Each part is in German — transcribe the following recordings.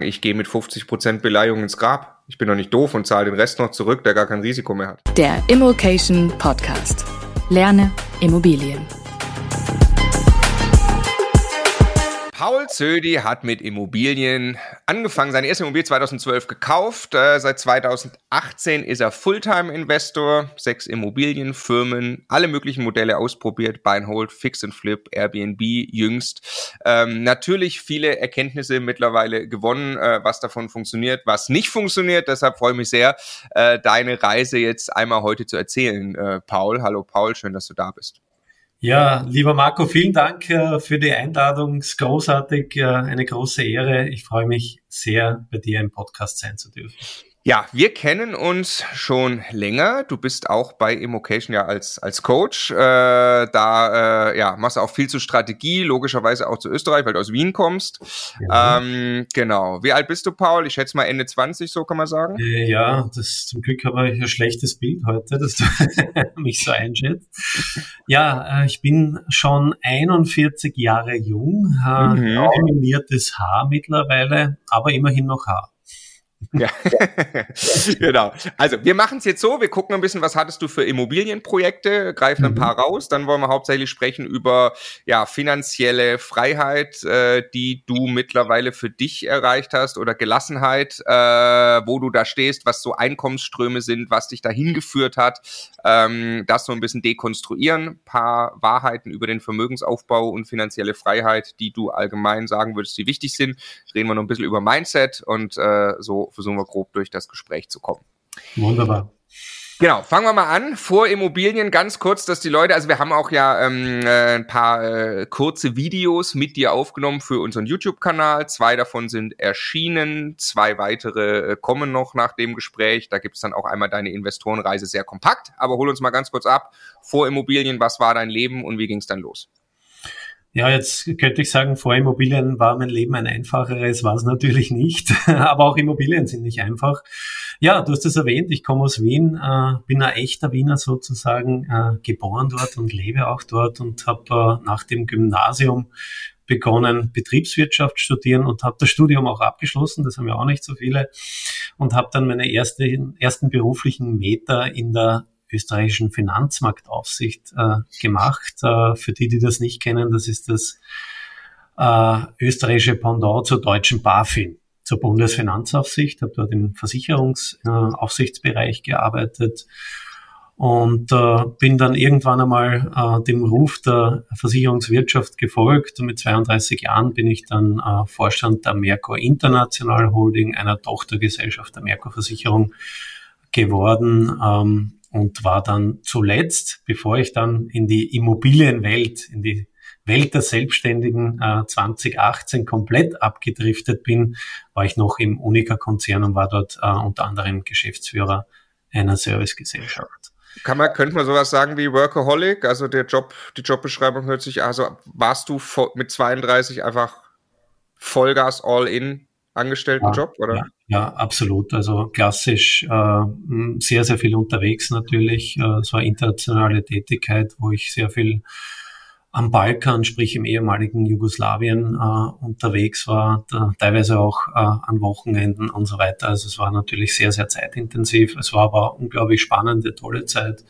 ich gehe mit 50% Beleihung ins Grab. Ich bin doch nicht doof und zahle den Rest noch zurück, der gar kein Risiko mehr hat. Der Immokation Podcast. Lerne Immobilien. Paul Zödi hat mit Immobilien angefangen, seine erste Immobilie 2012 gekauft. Äh, seit 2018 ist er Fulltime-Investor, sechs Immobilienfirmen, alle möglichen Modelle ausprobiert, Buy and Hold, Fix and Flip, Airbnb jüngst. Ähm, natürlich viele Erkenntnisse mittlerweile gewonnen, äh, was davon funktioniert, was nicht funktioniert. Deshalb freue ich mich sehr, äh, deine Reise jetzt einmal heute zu erzählen, äh, Paul. Hallo Paul, schön, dass du da bist. Ja, lieber Marco, vielen Dank äh, für die Einladung. Es ist großartig, äh, eine große Ehre. Ich freue mich sehr, bei dir im Podcast sein zu dürfen. Ja, wir kennen uns schon länger. Du bist auch bei Immocation ja als, als Coach. Äh, da äh, ja, machst du auch viel zu Strategie, logischerweise auch zu Österreich, weil du aus Wien kommst. Ja. Ähm, genau. Wie alt bist du, Paul? Ich schätze mal Ende 20, so kann man sagen. Äh, ja, das zum Glück habe ich ein schlechtes Bild heute, dass du mich so einschätzt. Ja, äh, ich bin schon 41 Jahre jung, äh, mhm. dominiertes Haar mittlerweile, aber immerhin noch Haar. Ja, genau. Also wir machen es jetzt so, wir gucken ein bisschen, was hattest du für Immobilienprojekte, greifen ein mhm. paar raus, dann wollen wir hauptsächlich sprechen über ja, finanzielle Freiheit, äh, die du mittlerweile für dich erreicht hast oder Gelassenheit, äh, wo du da stehst, was so Einkommensströme sind, was dich dahin geführt hat, ähm, das so ein bisschen dekonstruieren, paar Wahrheiten über den Vermögensaufbau und finanzielle Freiheit, die du allgemein sagen würdest, die wichtig sind. Reden wir noch ein bisschen über Mindset und äh, so versuchen wir grob durch das Gespräch zu kommen. Wunderbar. Genau, fangen wir mal an. Vor Immobilien ganz kurz, dass die Leute, also wir haben auch ja ähm, äh, ein paar äh, kurze Videos mit dir aufgenommen für unseren YouTube-Kanal. Zwei davon sind erschienen, zwei weitere äh, kommen noch nach dem Gespräch. Da gibt's dann auch einmal deine Investorenreise sehr kompakt. Aber hol uns mal ganz kurz ab. Vor Immobilien, was war dein Leben und wie ging's dann los? Ja, jetzt könnte ich sagen, vor Immobilien war mein Leben ein einfacheres, war es natürlich nicht. Aber auch Immobilien sind nicht einfach. Ja, du hast es erwähnt, ich komme aus Wien, äh, bin ein echter Wiener sozusagen, äh, geboren dort und lebe auch dort und habe äh, nach dem Gymnasium begonnen, Betriebswirtschaft studieren und habe das Studium auch abgeschlossen, das haben ja auch nicht so viele, und habe dann meine erste, ersten beruflichen Meter in der österreichischen Finanzmarktaufsicht äh, gemacht. Äh, für die, die das nicht kennen, das ist das äh, österreichische Pendant zur deutschen BaFin, zur Bundesfinanzaufsicht. Habe dort im Versicherungsaufsichtsbereich gearbeitet und äh, bin dann irgendwann einmal äh, dem Ruf der Versicherungswirtschaft gefolgt. Und mit 32 Jahren bin ich dann äh, Vorstand der Merkur International Holding, einer Tochtergesellschaft der Merkur Versicherung geworden. Ähm, und war dann zuletzt, bevor ich dann in die Immobilienwelt, in die Welt der Selbstständigen äh, 2018 komplett abgedriftet bin, war ich noch im Unica-Konzern und war dort äh, unter anderem Geschäftsführer einer Servicegesellschaft. Kann man, könnte man sowas sagen wie Workaholic? Also der Job, die Jobbeschreibung hört sich, also warst du mit 32 einfach Vollgas all in Angestelltenjob, ja, oder? Ja, ja, absolut. Also klassisch äh, sehr, sehr viel unterwegs natürlich. Äh, es war internationale Tätigkeit, wo ich sehr viel am Balkan, sprich im ehemaligen Jugoslawien äh, unterwegs war, da, teilweise auch äh, an Wochenenden und so weiter. Also es war natürlich sehr, sehr zeitintensiv. Es war aber unglaublich spannende, tolle Zeit,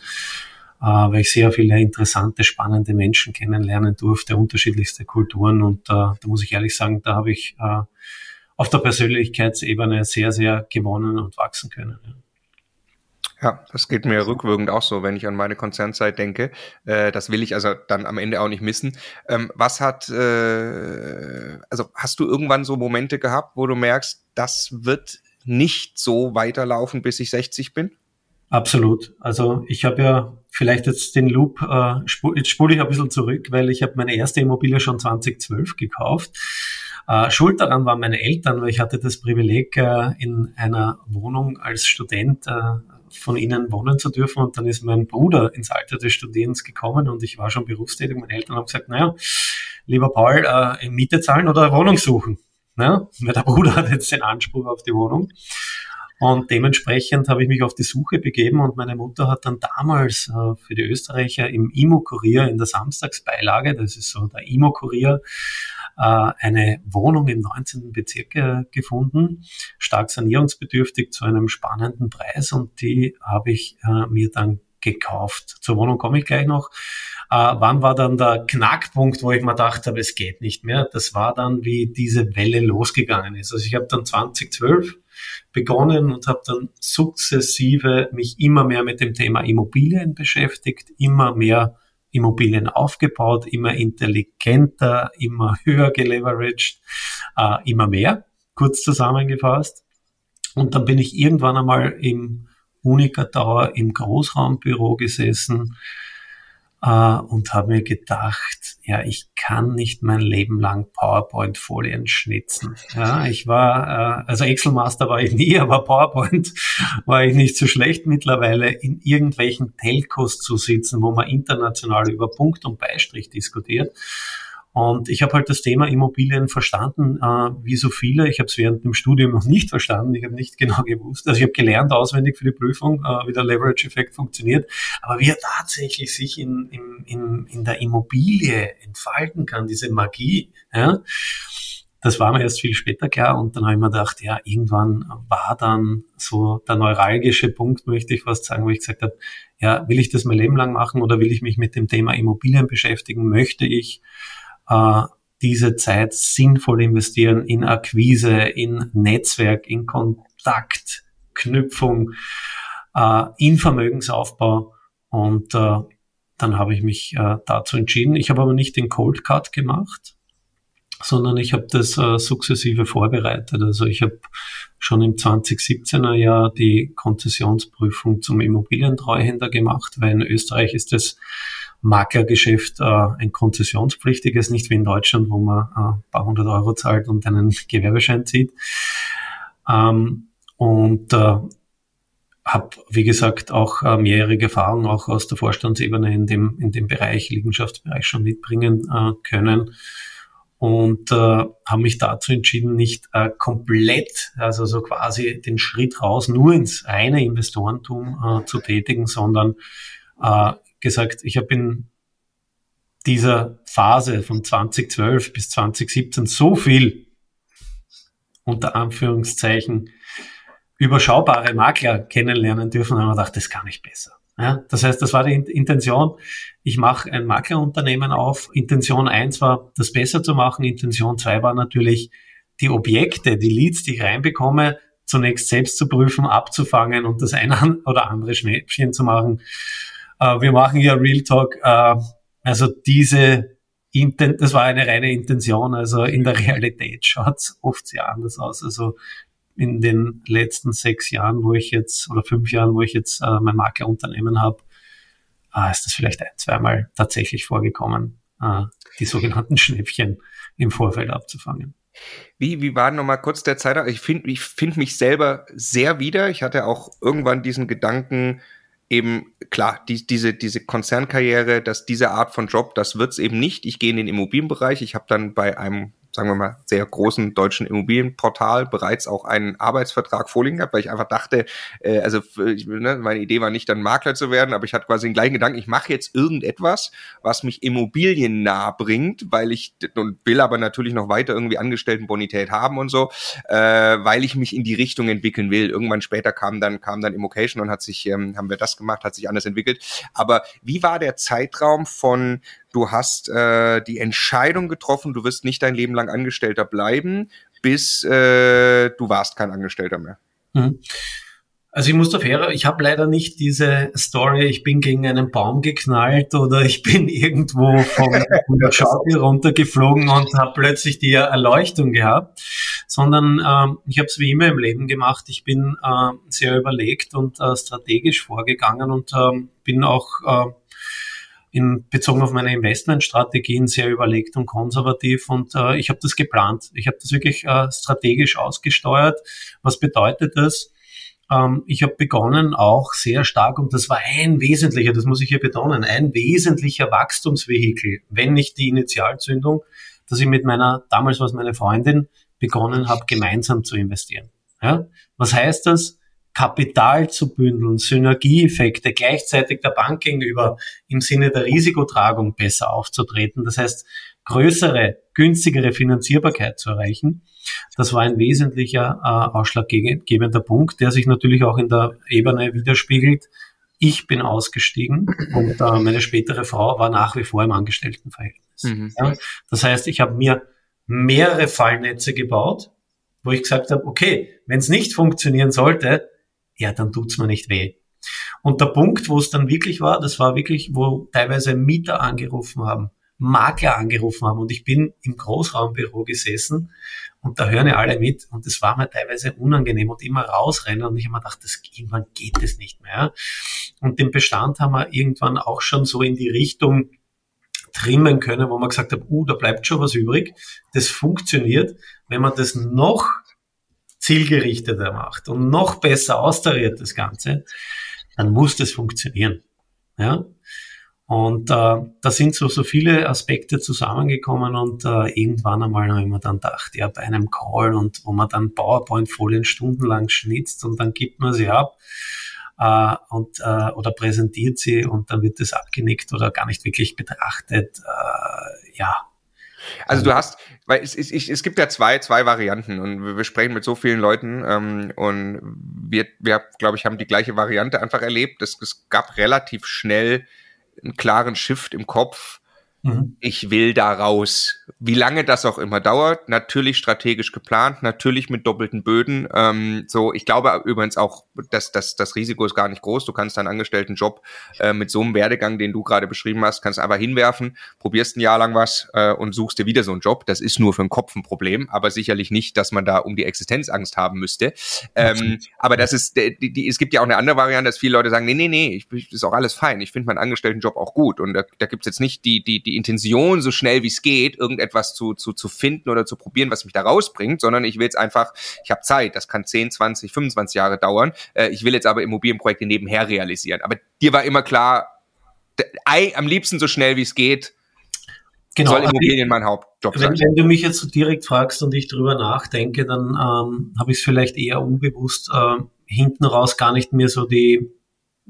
äh, weil ich sehr viele interessante, spannende Menschen kennenlernen durfte, unterschiedlichste Kulturen. Und äh, da muss ich ehrlich sagen, da habe ich äh, auf der Persönlichkeitsebene sehr, sehr gewonnen und wachsen können. Ja. Ja, das geht mir rückwirkend auch so, wenn ich an meine Konzernzeit denke. Äh, das will ich also dann am Ende auch nicht missen. Ähm, was hat, äh, also hast du irgendwann so Momente gehabt, wo du merkst, das wird nicht so weiterlaufen, bis ich 60 bin? Absolut. Also ich habe ja vielleicht jetzt den Loop, äh, spu jetzt spule ich ein bisschen zurück, weil ich habe meine erste Immobilie schon 2012 gekauft äh, schuld daran waren meine Eltern, weil ich hatte das Privileg, äh, in einer Wohnung als Student äh, von ihnen wohnen zu dürfen. Und dann ist mein Bruder ins Alter des Studierens gekommen und ich war schon berufstätig. Meine Eltern haben gesagt, naja, lieber Paul, äh, Miete zahlen oder Wohnung suchen. Ja? Weil der Bruder hat jetzt den Anspruch auf die Wohnung. Und dementsprechend habe ich mich auf die Suche begeben und meine Mutter hat dann damals äh, für die Österreicher im Imo-Kurier in der Samstagsbeilage, das ist so der Imo-Kurier, eine Wohnung im 19. Bezirk äh, gefunden, stark sanierungsbedürftig zu einem spannenden Preis und die habe ich äh, mir dann gekauft. Zur Wohnung komme ich gleich noch. Äh, wann war dann der Knackpunkt, wo ich mir gedacht habe, es geht nicht mehr? Das war dann, wie diese Welle losgegangen ist. Also ich habe dann 2012 begonnen und habe dann sukzessive mich immer mehr mit dem Thema Immobilien beschäftigt, immer mehr Immobilien aufgebaut, immer intelligenter, immer höher geleveraged, äh, immer mehr, kurz zusammengefasst. Und dann bin ich irgendwann einmal im Unica Tower im Großraumbüro gesessen äh, und habe mir gedacht, ja, ich kann nicht mein Leben lang PowerPoint-Folien schnitzen. Ja, ich war, äh, also Excel-Master war ich nie, aber PowerPoint war ich nicht so schlecht mittlerweile, in irgendwelchen Telcos zu sitzen, wo man international über Punkt und Beistrich diskutiert. Und ich habe halt das Thema Immobilien verstanden, äh, wie so viele. Ich habe es während dem Studium noch nicht verstanden. Ich habe nicht genau gewusst. Also ich habe gelernt auswendig für die Prüfung, äh, wie der Leverage-Effekt funktioniert. Aber wie er tatsächlich sich in, in, in, in der Immobilie entfalten kann, diese Magie, ja, das war mir erst viel später klar. Und dann habe ich mir gedacht, ja, irgendwann war dann so der neuralgische Punkt, möchte ich fast sagen, wo ich gesagt habe, ja, will ich das mein Leben lang machen oder will ich mich mit dem Thema Immobilien beschäftigen? Möchte ich äh, diese Zeit sinnvoll investieren in Akquise, in Netzwerk, in Kontaktknüpfung, äh, in Vermögensaufbau. Und äh, dann habe ich mich äh, dazu entschieden. Ich habe aber nicht den Cold Cut gemacht, sondern ich habe das äh, sukzessive vorbereitet. Also ich habe schon im 2017er Jahr die Konzessionsprüfung zum Immobilientreuhänder gemacht, weil in Österreich ist das Maklergeschäft äh, ein konzessionspflichtiges, nicht wie in Deutschland, wo man äh, ein paar hundert Euro zahlt und einen Gewerbeschein zieht. Ähm, und äh, habe, wie gesagt, auch äh, mehrjährige Erfahrung auch aus der Vorstandsebene in dem, in dem Bereich, Liegenschaftsbereich schon mitbringen äh, können und äh, habe mich dazu entschieden, nicht äh, komplett, also so quasi den Schritt raus nur ins reine Investorentum äh, zu tätigen, sondern äh, gesagt, ich habe in dieser Phase von 2012 bis 2017 so viel unter Anführungszeichen überschaubare Makler kennenlernen dürfen, und habe gedacht, das kann ich besser. Ja, das heißt, das war die Intention. Ich mache ein Maklerunternehmen auf. Intention eins war, das besser zu machen. Intention zwei war natürlich, die Objekte, die Leads, die ich reinbekomme, zunächst selbst zu prüfen, abzufangen und das eine oder andere Schnäppchen zu machen. Äh, wir machen ja Real Talk. Äh, also diese, Inten das war eine reine Intention. Also in der Realität schaut's oft sehr anders aus. Also in den letzten sechs Jahren, wo ich jetzt, oder fünf Jahren, wo ich jetzt äh, mein Maklerunternehmen habe, äh, ist das vielleicht ein, zweimal tatsächlich vorgekommen, äh, die sogenannten Schnäppchen im Vorfeld abzufangen. Wie, wie war nochmal kurz der Zeitraum? Ich finde ich find mich selber sehr wieder. Ich hatte auch irgendwann diesen Gedanken, eben klar, die, diese, diese Konzernkarriere, dass diese Art von Job, das wird's eben nicht. Ich gehe in den Immobilienbereich. Ich habe dann bei einem sagen wir mal, sehr großen deutschen Immobilienportal bereits auch einen Arbeitsvertrag vorliegen gehabt, weil ich einfach dachte, äh, also ne, meine Idee war nicht dann Makler zu werden, aber ich hatte quasi den gleichen Gedanken, ich mache jetzt irgendetwas, was mich Immobilien nah bringt, weil ich und will aber natürlich noch weiter irgendwie Angestelltenbonität haben und so, äh, weil ich mich in die Richtung entwickeln will. Irgendwann später kam dann kam dann Immocation und hat sich ähm, haben wir das gemacht, hat sich anders entwickelt. Aber wie war der Zeitraum von du hast äh, die Entscheidung getroffen, du wirst nicht dein Leben lang Angestellter bleiben, bis äh, du warst kein Angestellter mehr. Mhm. Also ich muss da fair, ich habe leider nicht diese Story, ich bin gegen einen Baum geknallt oder ich bin irgendwo vom, der Schaukel runtergeflogen und habe plötzlich die Erleuchtung gehabt, sondern ähm, ich habe es wie immer im Leben gemacht. Ich bin äh, sehr überlegt und äh, strategisch vorgegangen und äh, bin auch äh, in, bezogen auf meine Investmentstrategien sehr überlegt und konservativ und äh, ich habe das geplant. Ich habe das wirklich äh, strategisch ausgesteuert. Was bedeutet das? Ähm, ich habe begonnen auch sehr stark, und das war ein wesentlicher, das muss ich hier betonen, ein wesentlicher Wachstumsvehikel, wenn nicht die Initialzündung, dass ich mit meiner, damals war es meine Freundin, begonnen habe, gemeinsam zu investieren. Ja? Was heißt das? Kapital zu bündeln, Synergieeffekte gleichzeitig der Bank gegenüber im Sinne der Risikotragung besser aufzutreten. Das heißt, größere, günstigere Finanzierbarkeit zu erreichen. Das war ein wesentlicher äh, ausschlaggebender Punkt, der sich natürlich auch in der Ebene widerspiegelt. Ich bin ausgestiegen und äh, meine spätere Frau war nach wie vor im Angestelltenverhältnis. Mhm. Ja, das heißt, ich habe mir mehrere Fallnetze gebaut, wo ich gesagt habe, okay, wenn es nicht funktionieren sollte, ja, dann tut's mir nicht weh. Und der Punkt, wo es dann wirklich war, das war wirklich, wo teilweise Mieter angerufen haben, Makler angerufen haben und ich bin im Großraumbüro gesessen und da hören ja alle mit und das war mir teilweise unangenehm und immer rausrennen und ich habe mir gedacht, das, irgendwann geht es nicht mehr. Und den Bestand haben wir irgendwann auch schon so in die Richtung trimmen können, wo man gesagt hat, uh, da bleibt schon was übrig. Das funktioniert, wenn man das noch zielgerichteter macht und noch besser austariert das Ganze, dann muss das funktionieren. Ja? Und äh, da sind so, so viele Aspekte zusammengekommen und äh, irgendwann einmal habe ich mir dann gedacht, ja, bei einem Call und wo man dann PowerPoint-Folien stundenlang schnitzt und dann gibt man sie ab äh, und, äh, oder präsentiert sie und dann wird das abgenickt oder gar nicht wirklich betrachtet. Äh, ja, also du hast, weil es, es, es gibt ja zwei, zwei Varianten und wir, wir sprechen mit so vielen Leuten ähm, und wir, wir glaube ich, haben die gleiche Variante einfach erlebt. Es, es gab relativ schnell einen klaren Shift im Kopf. Mhm. Ich will da raus. Wie lange das auch immer dauert, natürlich strategisch geplant, natürlich mit doppelten Böden. Ähm, so, ich glaube übrigens auch, dass, dass das Risiko ist gar nicht groß. Du kannst deinen Angestelltenjob äh, mit so einem Werdegang, den du gerade beschrieben hast, kannst einfach hinwerfen, probierst ein Jahr lang was äh, und suchst dir wieder so einen Job. Das ist nur für den Kopf ein Problem, aber sicherlich nicht, dass man da um die Existenzangst haben müsste. Ähm, aber das ist, die, die, es gibt ja auch eine andere Variante, dass viele Leute sagen, nee, nee, nee, ich, ist auch alles fein. Ich finde meinen Angestelltenjob auch gut und da, da gibt es jetzt nicht die, die, die Intention, so schnell wie es geht, irgendetwas zu, zu, zu finden oder zu probieren, was mich da rausbringt, sondern ich will jetzt einfach, ich habe Zeit, das kann 10, 20, 25 Jahre dauern. Äh, ich will jetzt aber Immobilienprojekte nebenher realisieren. Aber dir war immer klar, am liebsten so schnell wie es geht, Genau, soll Immobilien mein Hauptjob wenn, sein. Wenn du mich jetzt so direkt fragst und ich drüber nachdenke, dann ähm, habe ich es vielleicht eher unbewusst äh, hinten raus gar nicht mehr so die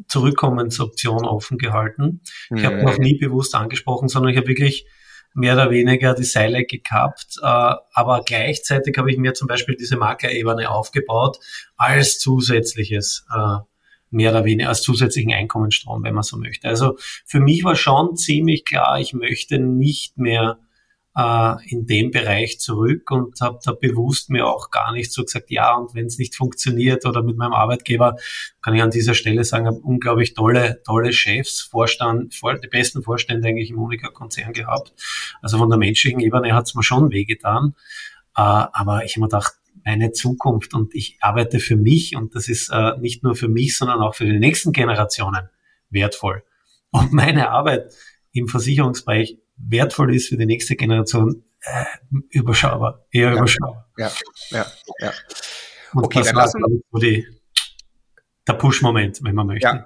Zurückkommensoption offen gehalten. Ich habe noch nie bewusst angesprochen, sondern ich habe wirklich mehr oder weniger die Seile gekappt. Äh, aber gleichzeitig habe ich mir zum Beispiel diese Maklerebene aufgebaut als zusätzliches, äh, mehr oder weniger als zusätzlichen Einkommensstrom, wenn man so möchte. Also für mich war schon ziemlich klar, ich möchte nicht mehr äh, in dem Bereich zurück und habe da bewusst mir auch gar nicht so gesagt, ja, und wenn es nicht funktioniert oder mit meinem Arbeitgeber, kann ich an dieser Stelle sagen, habe unglaublich tolle, tolle Chefs, Vorstand, vor, die besten Vorstände eigentlich im Unica-Konzern gehabt. Also von der menschlichen Ebene hat es mir schon wehgetan. Äh, aber ich habe mir gedacht, meine Zukunft und ich arbeite für mich und das ist äh, nicht nur für mich, sondern auch für die nächsten Generationen wertvoll. Und meine Arbeit im Versicherungsbereich wertvoll ist für die nächste Generation, äh, überschaubar, eher ja, überschaubar. Ja, ja, ja. Und okay, das dann lassen so die, der Push-Moment, wenn man möchte. Ja.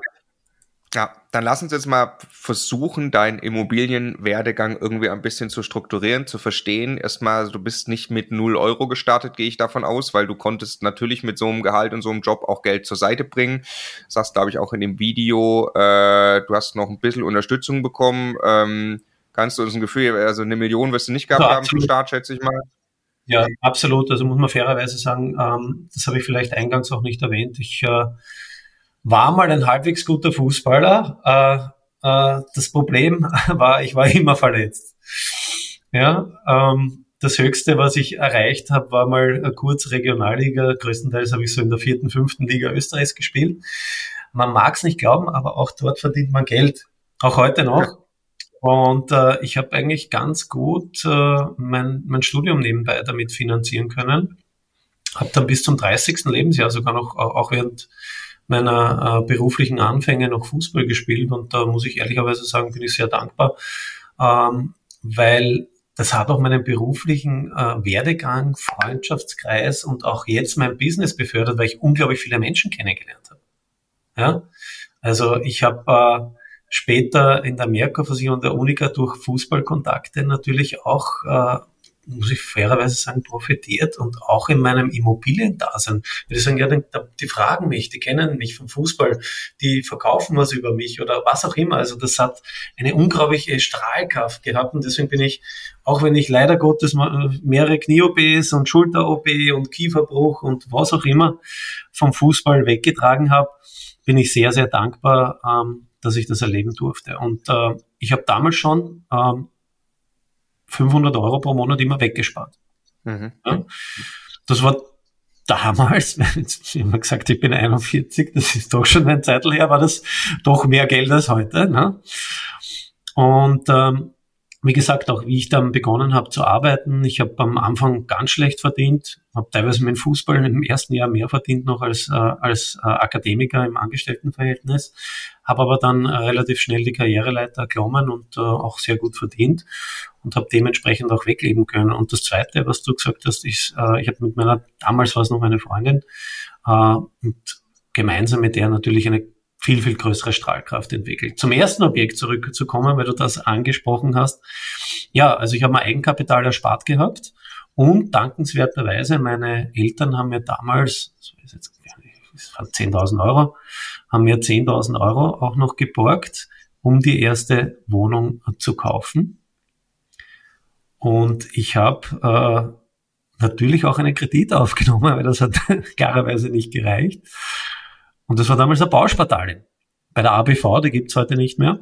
Ja, dann lass uns jetzt mal versuchen, deinen Immobilienwerdegang irgendwie ein bisschen zu strukturieren, zu verstehen. Erstmal, du bist nicht mit null Euro gestartet, gehe ich davon aus, weil du konntest natürlich mit so einem Gehalt und so einem Job auch Geld zur Seite bringen. Das sagst, glaube ich, auch in dem Video, äh, du hast noch ein bisschen Unterstützung bekommen. Ähm, Kannst du uns ein Gefühl, also eine Million wirst du nicht gehabt ja, haben zum Start, schätze ich mal. Ja, absolut. Also muss man fairerweise sagen, ähm, das habe ich vielleicht eingangs auch nicht erwähnt. Ich äh, war mal ein halbwegs guter Fußballer. Äh, äh, das Problem war, ich war immer verletzt. Ja, ähm, das Höchste, was ich erreicht habe, war mal kurz Regionalliga. Größtenteils habe ich so in der vierten, fünften Liga Österreichs gespielt. Man mag es nicht glauben, aber auch dort verdient man Geld. Auch heute noch. Und äh, ich habe eigentlich ganz gut äh, mein, mein Studium nebenbei damit finanzieren können. Habe dann bis zum 30. Lebensjahr sogar noch, auch während meiner äh, beruflichen Anfänge noch Fußball gespielt. Und da muss ich ehrlicherweise sagen, bin ich sehr dankbar, ähm, weil das hat auch meinen beruflichen äh, Werdegang, Freundschaftskreis und auch jetzt mein Business befördert, weil ich unglaublich viele Menschen kennengelernt habe. Ja? Also ich habe äh, später in der Merkur-Versicherung der Unica durch Fußballkontakte natürlich auch äh, muss ich fairerweise sagen, profitiert und auch in meinem Immobiliendasein. Die sagen, ja, die fragen mich, die kennen mich vom Fußball, die verkaufen was über mich oder was auch immer. Also das hat eine unglaubliche Strahlkraft gehabt und deswegen bin ich, auch wenn ich leider Gottes mehrere Knie-OPs und Schulter-OP und Kieferbruch und was auch immer vom Fußball weggetragen habe, bin ich sehr, sehr dankbar, ähm, dass ich das erleben durfte. Und äh, ich habe damals schon ähm, 500 Euro pro Monat immer weggespart. Mhm. Ja? Das war damals, ich habe gesagt, ich bin 41, das ist doch schon ein Zeitl her, war das doch mehr Geld als heute. Ne? Und ähm, wie gesagt, auch wie ich dann begonnen habe zu arbeiten, ich habe am Anfang ganz schlecht verdient, habe teilweise mit Fußball im ersten Jahr mehr verdient noch als, äh, als äh, Akademiker im Angestelltenverhältnis, habe aber dann äh, relativ schnell die Karriereleiter erklommen und äh, auch sehr gut verdient und habe dementsprechend auch wegleben können. Und das Zweite, was du gesagt hast, ist, äh, ich habe mit meiner, damals war es noch meine Freundin, und gemeinsam mit der natürlich eine viel, viel größere Strahlkraft entwickelt. Zum ersten Objekt zurückzukommen, weil du das angesprochen hast. Ja, also ich habe mein Eigenkapital erspart gehabt und dankenswerterweise, meine Eltern haben mir damals, das waren 10.000 Euro, haben mir 10.000 Euro auch noch geborgt, um die erste Wohnung zu kaufen. Und ich habe äh, natürlich auch einen Kredit aufgenommen, weil das hat klarerweise nicht gereicht. Und das war damals ein Bauspartalien. Bei der ABV, die gibt's heute nicht mehr.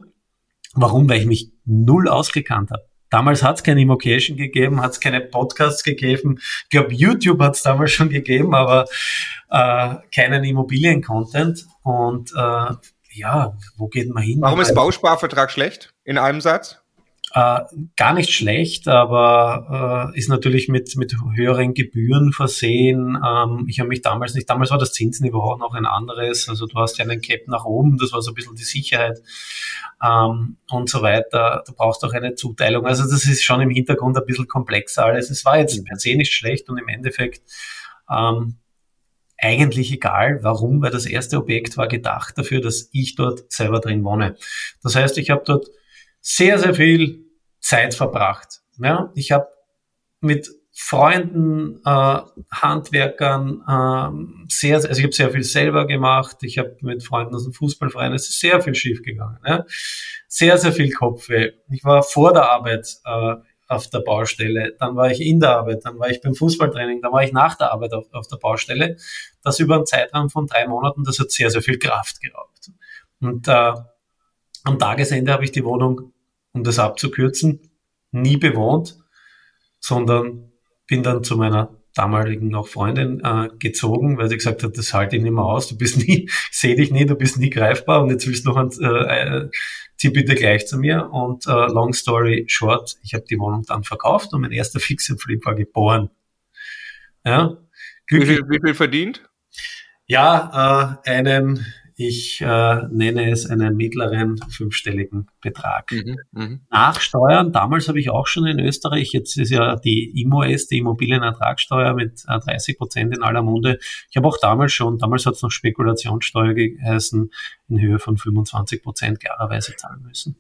Warum? Weil ich mich null ausgekannt habe. Damals hat es keine Immocation gegeben, hat es keine Podcasts gegeben. Ich glaube, YouTube hat es damals schon gegeben, aber äh, keinen Immobilien-Content. Und äh, ja, wo geht man hin? Warum ist Bausparvertrag schlecht? In einem Satz? Äh, gar nicht schlecht, aber äh, ist natürlich mit, mit höheren Gebühren versehen. Ähm, ich habe mich damals nicht, damals war das Zinsniveau noch ein anderes. Also du hast ja einen Cap nach oben, das war so ein bisschen die Sicherheit ähm, und so weiter. Du brauchst auch eine Zuteilung. Also das ist schon im Hintergrund ein bisschen komplexer alles. Es war jetzt per se nicht schlecht und im Endeffekt ähm, eigentlich egal. Warum? Weil das erste Objekt war gedacht dafür, dass ich dort selber drin wohne. Das heißt, ich habe dort sehr, sehr viel Zeit verbracht. Ja, ich habe mit Freunden, äh, Handwerkern, äh, sehr, also ich habe sehr viel selber gemacht. Ich habe mit Freunden aus dem Fußballverein, es ist sehr viel schiefgegangen. Ja? Sehr, sehr viel Kopfweh. Ich war vor der Arbeit äh, auf der Baustelle, dann war ich in der Arbeit, dann war ich beim Fußballtraining, dann war ich nach der Arbeit auf, auf der Baustelle. Das über einen Zeitraum von drei Monaten, das hat sehr, sehr viel Kraft geraubt. Und äh, am Tagesende habe ich die Wohnung, um das abzukürzen, nie bewohnt, sondern bin dann zu meiner damaligen noch Freundin äh, gezogen, weil sie gesagt hat, das halte ich nicht mehr aus, du bist nie, sehe dich nie, du bist nie greifbar und jetzt willst du noch ein, äh, äh, zieh bitte gleich zu mir und äh, long story short, ich habe die Wohnung dann verkauft und mein erster Fix Flip war geboren. Ja, wie viel, wie viel verdient? Ja, äh, einen ich äh, nenne es einen mittleren fünfstelligen Betrag. Mhm, mh. Nach Steuern, damals habe ich auch schon in Österreich, jetzt ist ja die IMOS, die Immobilienertragssteuer mit äh, 30 Prozent in aller Munde. Ich habe auch damals schon, damals hat es noch Spekulationssteuer geheißen, in Höhe von 25 Prozent klarerweise zahlen müssen.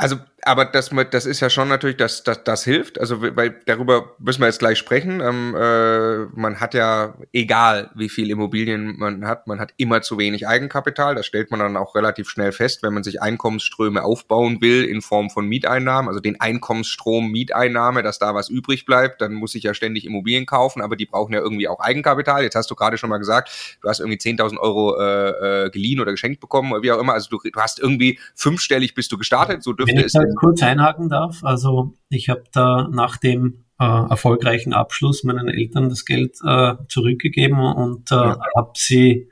Also, aber das, das ist ja schon natürlich, das, das, das hilft. Also, weil darüber müssen wir jetzt gleich sprechen. Ähm, äh, man hat ja, egal wie viel Immobilien man hat, man hat immer zu wenig Eigenkapital. Das stellt man dann auch relativ schnell fest, wenn man sich Einkommensströme aufbauen will in Form von Mieteinnahmen, also den Einkommensstrom Mieteinnahme, dass da was übrig bleibt, dann muss ich ja ständig Immobilien kaufen, aber die brauchen ja irgendwie auch Eigenkapital. Jetzt hast du gerade schon mal gesagt, du hast irgendwie 10.000 Euro äh, äh, geliehen oder geschenkt bekommen oder wie auch immer. Also du, du hast irgendwie fünfstellig bist du gestartet, so dürfte Wenn ich da kurz einhaken darf, also ich habe da nach dem äh, erfolgreichen Abschluss meinen Eltern das Geld äh, zurückgegeben und äh, ja. habe sie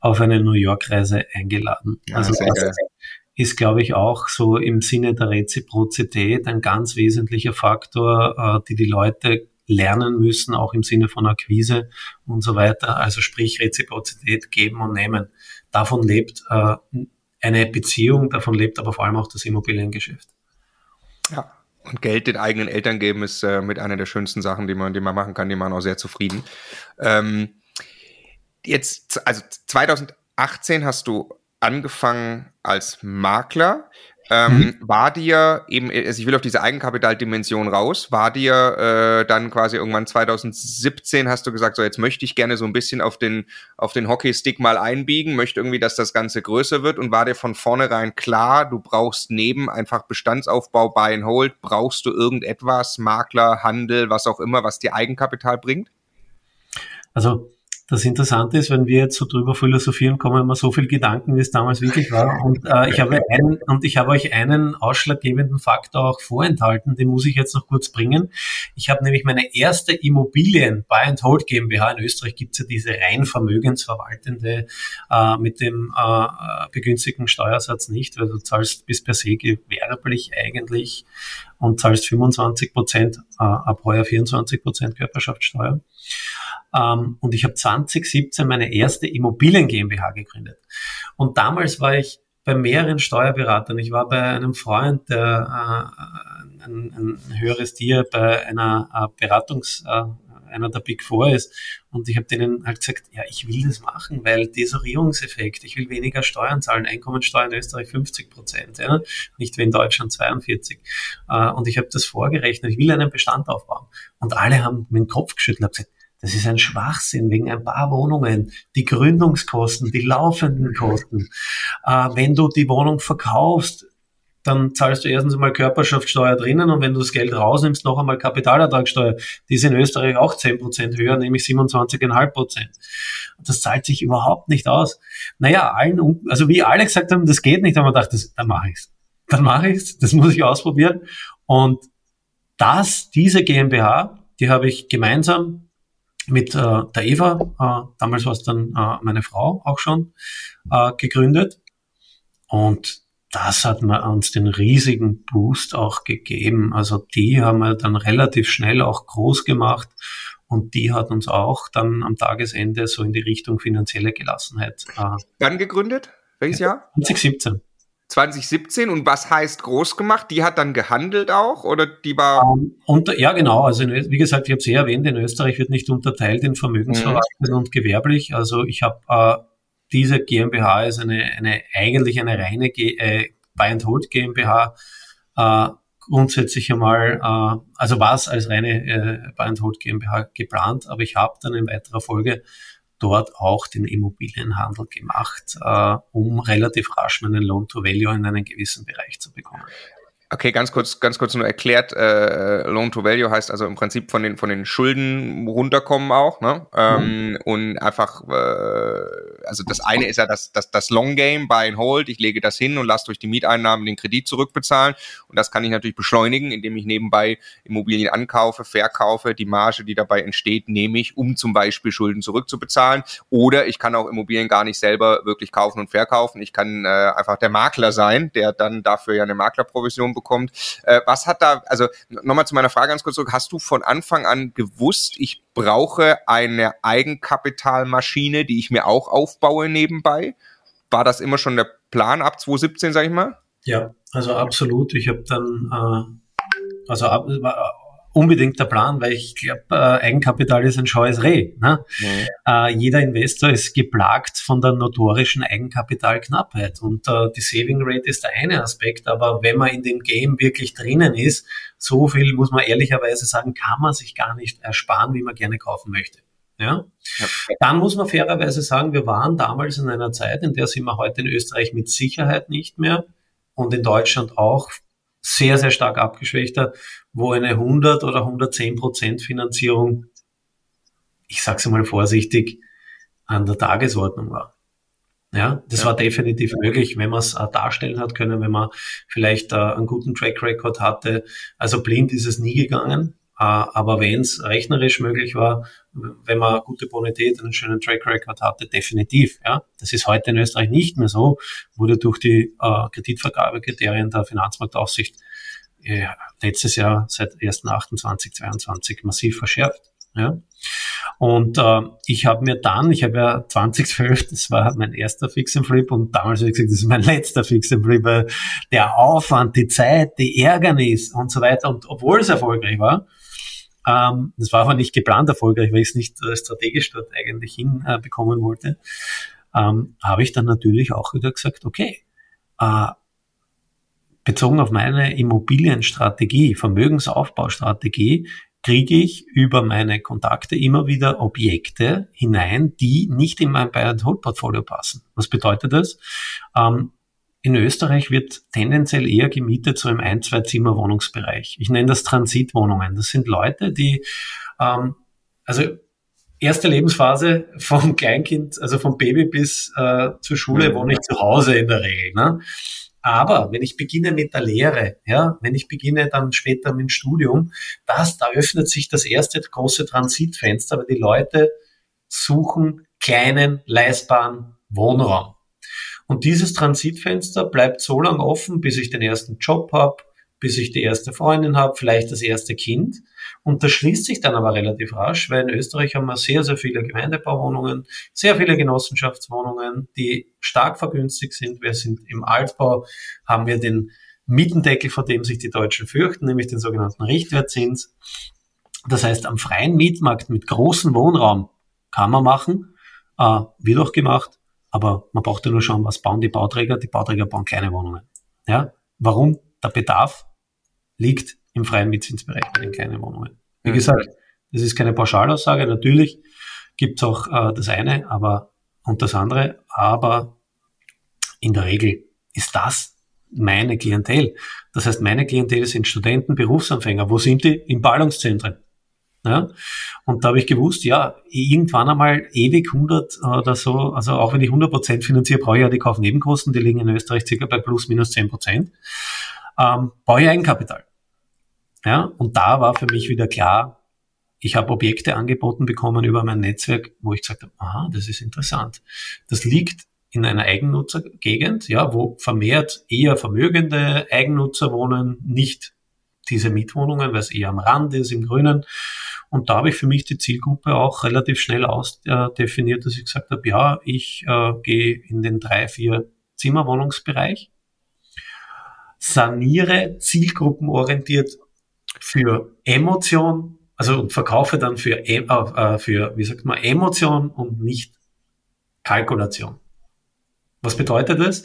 auf eine New York-Reise eingeladen. Ja, also das geil. ist, glaube ich, auch so im Sinne der Reziprozität ein ganz wesentlicher Faktor, äh, die die Leute lernen müssen, auch im Sinne von Akquise und so weiter. Also sprich Reziprozität geben und nehmen. Davon lebt äh, eine Beziehung, davon lebt aber vor allem auch das Immobiliengeschäft. Ja. Und Geld den eigenen Eltern geben ist äh, mit einer der schönsten Sachen, die man, die man machen kann, die man auch sehr zufrieden. Ähm, jetzt, also 2018 hast du angefangen als Makler. Ähm, mhm. War dir eben, also ich will auf diese Eigenkapitaldimension raus, war dir äh, dann quasi irgendwann 2017 hast du gesagt, so jetzt möchte ich gerne so ein bisschen auf den, auf den Hockeystick mal einbiegen, möchte irgendwie, dass das Ganze größer wird und war dir von vornherein klar, du brauchst neben einfach Bestandsaufbau, Buy and Hold, brauchst du irgendetwas, Makler, Handel, was auch immer, was dir Eigenkapital bringt? Also das Interessante ist, wenn wir jetzt so drüber philosophieren, kommen immer so viel Gedanken, wie es damals wirklich war. Und äh, ich habe einen, und ich habe euch einen ausschlaggebenden Faktor auch vorenthalten, den muss ich jetzt noch kurz bringen. Ich habe nämlich meine erste Immobilien Buy and Hold GmbH in Österreich gibt es ja diese rein vermögensverwaltende äh, mit dem äh, begünstigten Steuersatz nicht, weil du zahlst bis per se gewerblich eigentlich und zahlst 25 Prozent, äh, ab heuer 24 Prozent Körperschaftssteuer. Ähm, und ich habe 2017 meine erste Immobilien GmbH gegründet. Und damals war ich bei mehreren Steuerberatern. Ich war bei einem Freund, der äh, ein, ein höheres Tier bei einer äh, Beratungs, äh, einer der Big Four ist. Und ich habe denen halt gesagt, ja, ich will das machen, weil Desorierungseffekt, ich will weniger Steuern zahlen, Einkommensteuer in Österreich 50 Prozent, ja, nicht wie in Deutschland 42. Äh, und ich habe das vorgerechnet, ich will einen Bestand aufbauen. Und alle haben mit dem Kopf geschüttelt und gesagt, das ist ein Schwachsinn wegen ein paar Wohnungen. Die Gründungskosten, die laufenden Kosten. Äh, wenn du die Wohnung verkaufst, dann zahlst du erstens einmal Körperschaftssteuer drinnen und wenn du das Geld rausnimmst, noch einmal Kapitalertragssteuer. Die ist in Österreich auch 10% höher, nämlich 27,5%. Das zahlt sich überhaupt nicht aus. Naja, allen, also wie alle gesagt haben, das geht nicht, haben wir gedacht, dann mache ich's. Dann mache ich's, das muss ich ausprobieren. Und das, diese GmbH, die habe ich gemeinsam mit äh, der Eva, äh, damals war es dann äh, meine Frau auch schon, äh, gegründet. Und das hat mir uns den riesigen Boost auch gegeben. Also die haben wir dann relativ schnell auch groß gemacht und die hat uns auch dann am Tagesende so in die Richtung finanzielle Gelassenheit. Äh, Wann gegründet? Welches Jahr? 2017. 2017 und was heißt groß gemacht? Die hat dann gehandelt auch oder die war? Um, ähm, unter, ja, genau. Also in, wie gesagt, ich habe es eh erwähnt, in Österreich wird nicht unterteilt in Vermögensverwaltung mhm. und gewerblich. Also ich habe äh, diese GmbH ist eine, eine eigentlich eine reine G, äh, Buy and Hold GmbH. Äh, grundsätzlich einmal, äh, also war es als reine äh, Buy and Hold GmbH geplant, aber ich habe dann in weiterer Folge dort auch den Immobilienhandel gemacht, äh, um relativ rasch meinen Loan-to-Value in einen gewissen Bereich zu bekommen. Okay, ganz kurz, ganz kurz nur erklärt, äh, Loan to Value heißt also im Prinzip von den von den Schulden runterkommen auch, ne? Ähm, mhm. Und einfach, äh, also das eine ist ja das, das, das Long Game, Buy and Hold, ich lege das hin und lasse durch die Mieteinnahmen den Kredit zurückbezahlen. Und das kann ich natürlich beschleunigen, indem ich nebenbei Immobilien ankaufe, verkaufe, die Marge, die dabei entsteht, nehme ich, um zum Beispiel Schulden zurückzubezahlen. Oder ich kann auch Immobilien gar nicht selber wirklich kaufen und verkaufen. Ich kann äh, einfach der Makler sein, der dann dafür ja eine Maklerprovision bekommt. Äh, was hat da, also nochmal zu meiner Frage ganz kurz zurück, hast du von Anfang an gewusst, ich brauche eine Eigenkapitalmaschine, die ich mir auch aufbaue nebenbei? War das immer schon der Plan ab 2017, sag ich mal? Ja, also absolut. Ich habe dann, äh, also ab, unbedingt der Plan, weil ich glaube, äh, Eigenkapital ist ein scheues Reh. Ne? Mhm. Äh, jeder Investor ist geplagt von der notorischen Eigenkapitalknappheit und äh, die Saving Rate ist der eine Aspekt, aber wenn man in dem Game wirklich drinnen ist, so viel muss man ehrlicherweise sagen, kann man sich gar nicht ersparen, wie man gerne kaufen möchte. Ja? ja? Dann muss man fairerweise sagen, wir waren damals in einer Zeit, in der sind wir heute in Österreich mit Sicherheit nicht mehr und in Deutschland auch sehr, sehr stark abgeschwächter, wo eine 100 oder 110 Prozent Finanzierung, ich sage es mal vorsichtig, an der Tagesordnung war. Ja, das ja. war definitiv möglich, wenn man es äh, darstellen hat können, wenn man vielleicht äh, einen guten Track Record hatte. Also blind ist es nie gegangen. Äh, aber wenn es rechnerisch möglich war, wenn man gute Bonität, einen schönen Track Record hatte, definitiv. Ja, das ist heute in Österreich nicht mehr so, wurde durch die äh, Kreditvergabekriterien der Finanzmarktaufsicht äh, letztes Jahr seit 1.28.22 massiv verschärft. Ja. Und äh, ich habe mir dann, ich habe ja 2012, das war mein erster Fix and Flip und damals habe ich gesagt, das ist mein letzter Fix and Flip, weil der Aufwand, die Zeit, die Ärgernis und so weiter und obwohl es erfolgreich war, ähm, das war aber nicht geplant erfolgreich, weil ich es nicht äh, strategisch dort eigentlich hinbekommen äh, wollte. Ähm, habe ich dann natürlich auch wieder gesagt, okay, äh, bezogen auf meine Immobilienstrategie, Vermögensaufbaustrategie, kriege ich über meine Kontakte immer wieder Objekte hinein, die nicht in mein Buy-and-Hold-Portfolio passen. Was bedeutet das? Ähm, in Österreich wird tendenziell eher gemietet so im Ein-, Zwei-Zimmer-Wohnungsbereich. Ich nenne das Transitwohnungen. Das sind Leute, die, ähm, also erste Lebensphase vom Kleinkind, also vom Baby bis äh, zur Schule wohne ich zu Hause in der Regel. Ne? Aber wenn ich beginne mit der Lehre, ja, wenn ich beginne dann später mit dem Studium, das, da öffnet sich das erste große Transitfenster, weil die Leute suchen kleinen, leistbaren Wohnraum. Und dieses Transitfenster bleibt so lange offen, bis ich den ersten Job habe, bis ich die erste Freundin habe, vielleicht das erste Kind. Und das schließt sich dann aber relativ rasch, weil in Österreich haben wir sehr, sehr viele Gemeindebauwohnungen, sehr viele Genossenschaftswohnungen, die stark vergünstigt sind. Wir sind im Altbau, haben wir den Mietendeckel, vor dem sich die Deutschen fürchten, nämlich den sogenannten Richtwertzins. Das heißt, am freien Mietmarkt mit großem Wohnraum kann man machen, äh, wird auch gemacht, aber man braucht ja nur schauen, was bauen die Bauträger. Die Bauträger bauen kleine Wohnungen. Ja? Warum? Der Bedarf liegt im freien Mietzinsbereich bei den kleinen Wohnungen. Wie mhm. gesagt, das ist keine Pauschalaussage. Natürlich gibt es auch äh, das eine aber und das andere, aber in der Regel ist das meine Klientel. Das heißt, meine Klientel sind Studenten, Berufsanfänger. Wo sind die? In Ballungszentren. Ja? Und da habe ich gewusst, ja, irgendwann einmal ewig 100 oder so, also auch wenn ich 100% finanziere, brauche ich ja die Kaufnebenkosten, die liegen in Österreich circa bei plus minus 10%, ähm, brauche ich Eigenkapital. Ja, und da war für mich wieder klar, ich habe Objekte angeboten bekommen über mein Netzwerk, wo ich gesagt habe, aha, das ist interessant. Das liegt in einer Eigennutzergegend, ja, wo vermehrt eher vermögende Eigennutzer wohnen, nicht diese Mietwohnungen, weil es eher am Rand ist, im Grünen. Und da habe ich für mich die Zielgruppe auch relativ schnell ausdefiniert, dass ich gesagt habe, ja, ich äh, gehe in den drei, vier Zimmerwohnungsbereich, saniere zielgruppenorientiert für Emotion, also verkaufe dann für, äh, äh, für, wie sagt man, Emotion und nicht Kalkulation. Was bedeutet das?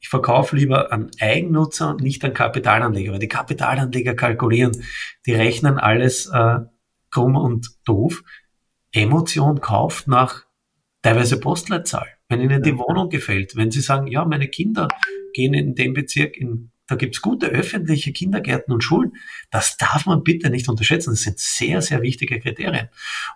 Ich verkaufe lieber an Eigennutzer und nicht an Kapitalanleger, weil die Kapitalanleger kalkulieren, die rechnen alles äh, krumm und doof. Emotion kauft nach teilweise Postleitzahl. Wenn Ihnen die Wohnung gefällt, wenn Sie sagen, ja, meine Kinder gehen in dem Bezirk in da gibt's gute öffentliche Kindergärten und Schulen. Das darf man bitte nicht unterschätzen. Das sind sehr, sehr wichtige Kriterien.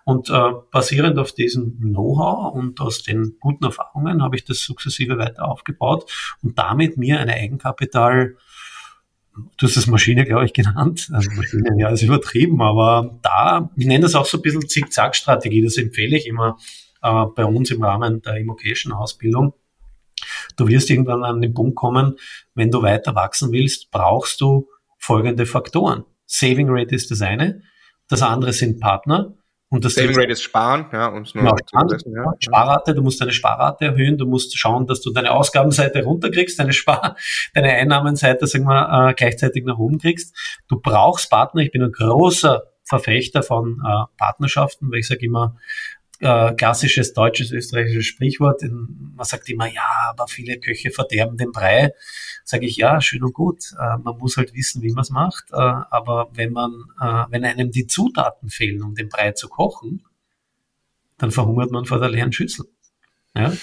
Und äh, basierend auf diesem Know-how und aus den guten Erfahrungen habe ich das sukzessive weiter aufgebaut und damit mir eine Eigenkapital Du hast das Maschine, glaube ich, genannt. Also Maschine, ja, ist übertrieben, aber da, ich nenne das auch so ein bisschen Zickzack-Strategie, das empfehle ich immer äh, bei uns im Rahmen der Immocation-Ausbildung Du wirst irgendwann an den Punkt kommen, wenn du weiter wachsen willst, brauchst du folgende Faktoren. Saving Rate ist das eine. Das andere sind Partner. Und das Saving Rate ist Sparen, ja, um es nur genau, zu wissen, ja. Sparrate, du musst deine Sparrate erhöhen, du musst schauen, dass du deine Ausgabenseite runterkriegst, deine Spar, deine Einnahmenseite, sagen wir, äh, gleichzeitig nach oben kriegst. Du brauchst Partner. Ich bin ein großer Verfechter von äh, Partnerschaften, weil ich sage immer, äh, klassisches deutsches, österreichisches Sprichwort. Man sagt immer, ja, aber viele Köche verderben den Brei. Sage ich, ja, schön und gut. Äh, man muss halt wissen, wie man es macht. Äh, aber wenn man, wenn einem die Zutaten fehlen, um den Brei zu kochen, dann verhungert man vor der leeren Schüssel. Ja?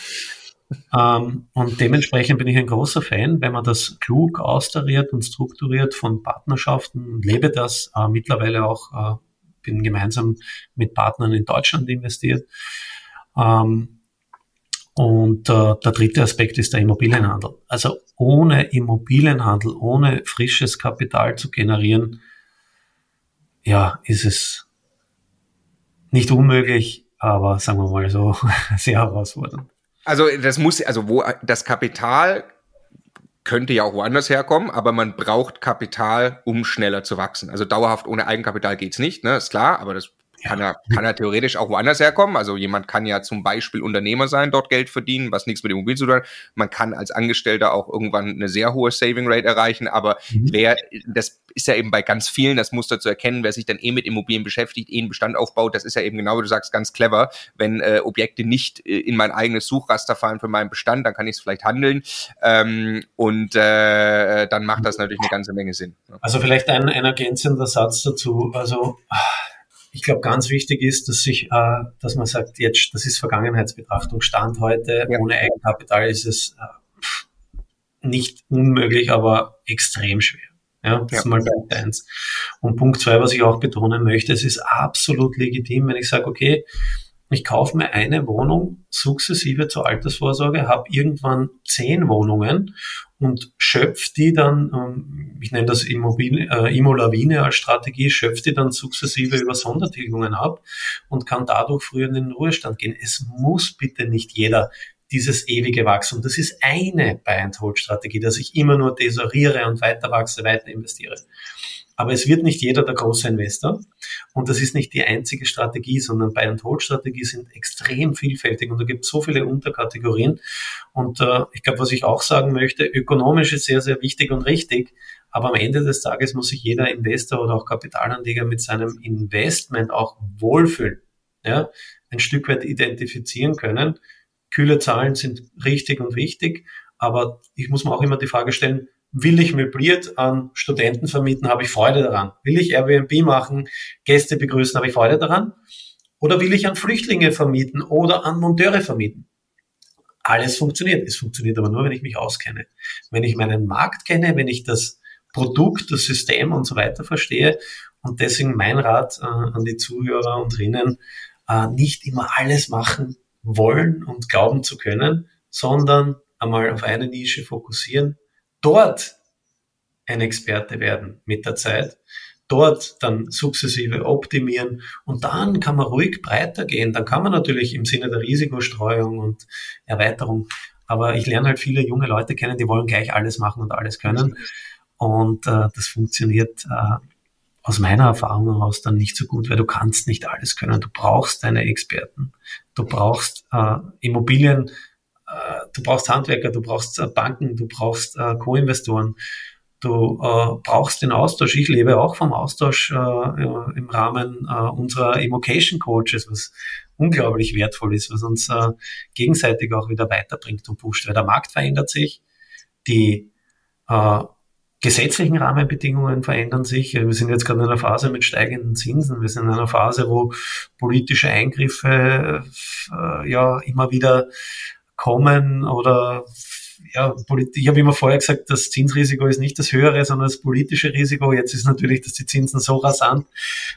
ähm, und dementsprechend bin ich ein großer Fan, wenn man das klug austariert und strukturiert von Partnerschaften und lebe das mittlerweile auch bin gemeinsam mit Partnern in Deutschland investiert. Ähm, und äh, der dritte Aspekt ist der Immobilienhandel. Also ohne Immobilienhandel, ohne frisches Kapital zu generieren, ja, ist es nicht unmöglich, aber sagen wir mal so, sehr herausfordernd. Also das muss, also wo das Kapital könnte ja auch woanders herkommen, aber man braucht Kapital, um schneller zu wachsen. Also dauerhaft ohne Eigenkapital geht's nicht, ne? Ist klar, aber das kann ja, kann ja theoretisch auch woanders herkommen. Also jemand kann ja zum Beispiel Unternehmer sein, dort Geld verdienen, was nichts mit Immobilien zu tun hat. Man kann als Angestellter auch irgendwann eine sehr hohe Saving Rate erreichen, aber mhm. wer das ist ja eben bei ganz vielen das Muster zu erkennen, wer sich dann eh mit Immobilien beschäftigt, eh einen Bestand aufbaut, das ist ja eben genau, wie du sagst, ganz clever. Wenn äh, Objekte nicht äh, in mein eigenes Suchraster fallen für meinen Bestand, dann kann ich es vielleicht handeln. Ähm, und äh, dann macht das natürlich eine ganze Menge Sinn. Also vielleicht ein, ein ergänzender Satz dazu. Also ich glaube, ganz wichtig ist, dass sich, äh, dass man sagt, jetzt, das ist Vergangenheitsbetrachtung. Stand heute, ja. ohne Eigenkapital ist es äh, nicht unmöglich, aber extrem schwer. Ja, das ja. ist mal Punkt eins. Und Punkt zwei, was ich auch betonen möchte, es ist absolut legitim, wenn ich sage, okay, ich kaufe mir eine Wohnung sukzessive zur Altersvorsorge, habe irgendwann zehn Wohnungen und schöpfe die dann, ähm, ich nenne das Immobil äh, Immolawine als Strategie, schöpfe die dann sukzessive über Sondertilgungen ab und kann dadurch früher in den Ruhestand gehen. Es muss bitte nicht jeder dieses ewige Wachstum. Das ist eine Buy-and-Hold-Strategie, dass ich immer nur tesoriere und weiter wachse, weiter investiere. Aber es wird nicht jeder der große Investor. Und das ist nicht die einzige Strategie, sondern Buy and Hold Strategie sind extrem vielfältig und da gibt es so viele Unterkategorien. Und äh, ich glaube, was ich auch sagen möchte, ökonomisch ist sehr, sehr wichtig und richtig. Aber am Ende des Tages muss sich jeder Investor oder auch Kapitalanleger mit seinem Investment auch wohlfühlen. Ja, ein Stück weit identifizieren können. Kühle Zahlen sind richtig und wichtig. Aber ich muss mir auch immer die Frage stellen, Will ich möbliert an Studenten vermieten, habe ich Freude daran. Will ich Airbnb machen, Gäste begrüßen, habe ich Freude daran. Oder will ich an Flüchtlinge vermieten oder an Monteure vermieten? Alles funktioniert. Es funktioniert aber nur, wenn ich mich auskenne. Wenn ich meinen Markt kenne, wenn ich das Produkt, das System und so weiter verstehe. Und deswegen mein Rat äh, an die Zuhörer und Rinnen, äh, nicht immer alles machen wollen und glauben zu können, sondern einmal auf eine Nische fokussieren, dort ein Experte werden mit der Zeit, dort dann sukzessive optimieren und dann kann man ruhig breiter gehen. Dann kann man natürlich im Sinne der Risikostreuung und Erweiterung, aber ich lerne halt viele junge Leute kennen, die wollen gleich alles machen und alles können und äh, das funktioniert äh, aus meiner Erfahrung heraus dann nicht so gut, weil du kannst nicht alles können. Du brauchst deine Experten. Du brauchst äh, Immobilien du brauchst Handwerker, du brauchst äh, Banken, du brauchst äh, Co-Investoren, du brauchst den Austausch. Ich lebe auch vom Austausch im Rahmen unserer Emocation Coaches, was unglaublich wertvoll ist, was uns gegenseitig auch wieder weiterbringt und pusht, weil der Markt verändert sich, die gesetzlichen Rahmenbedingungen verändern sich. Wir sind jetzt gerade in einer Phase mit steigenden Zinsen. Wir sind in einer Phase, wo politische Eingriffe äh, ja immer wieder kommen oder ja, ich habe immer vorher gesagt, das Zinsrisiko ist nicht das höhere, sondern das politische Risiko. Jetzt ist natürlich, dass die Zinsen so rasant,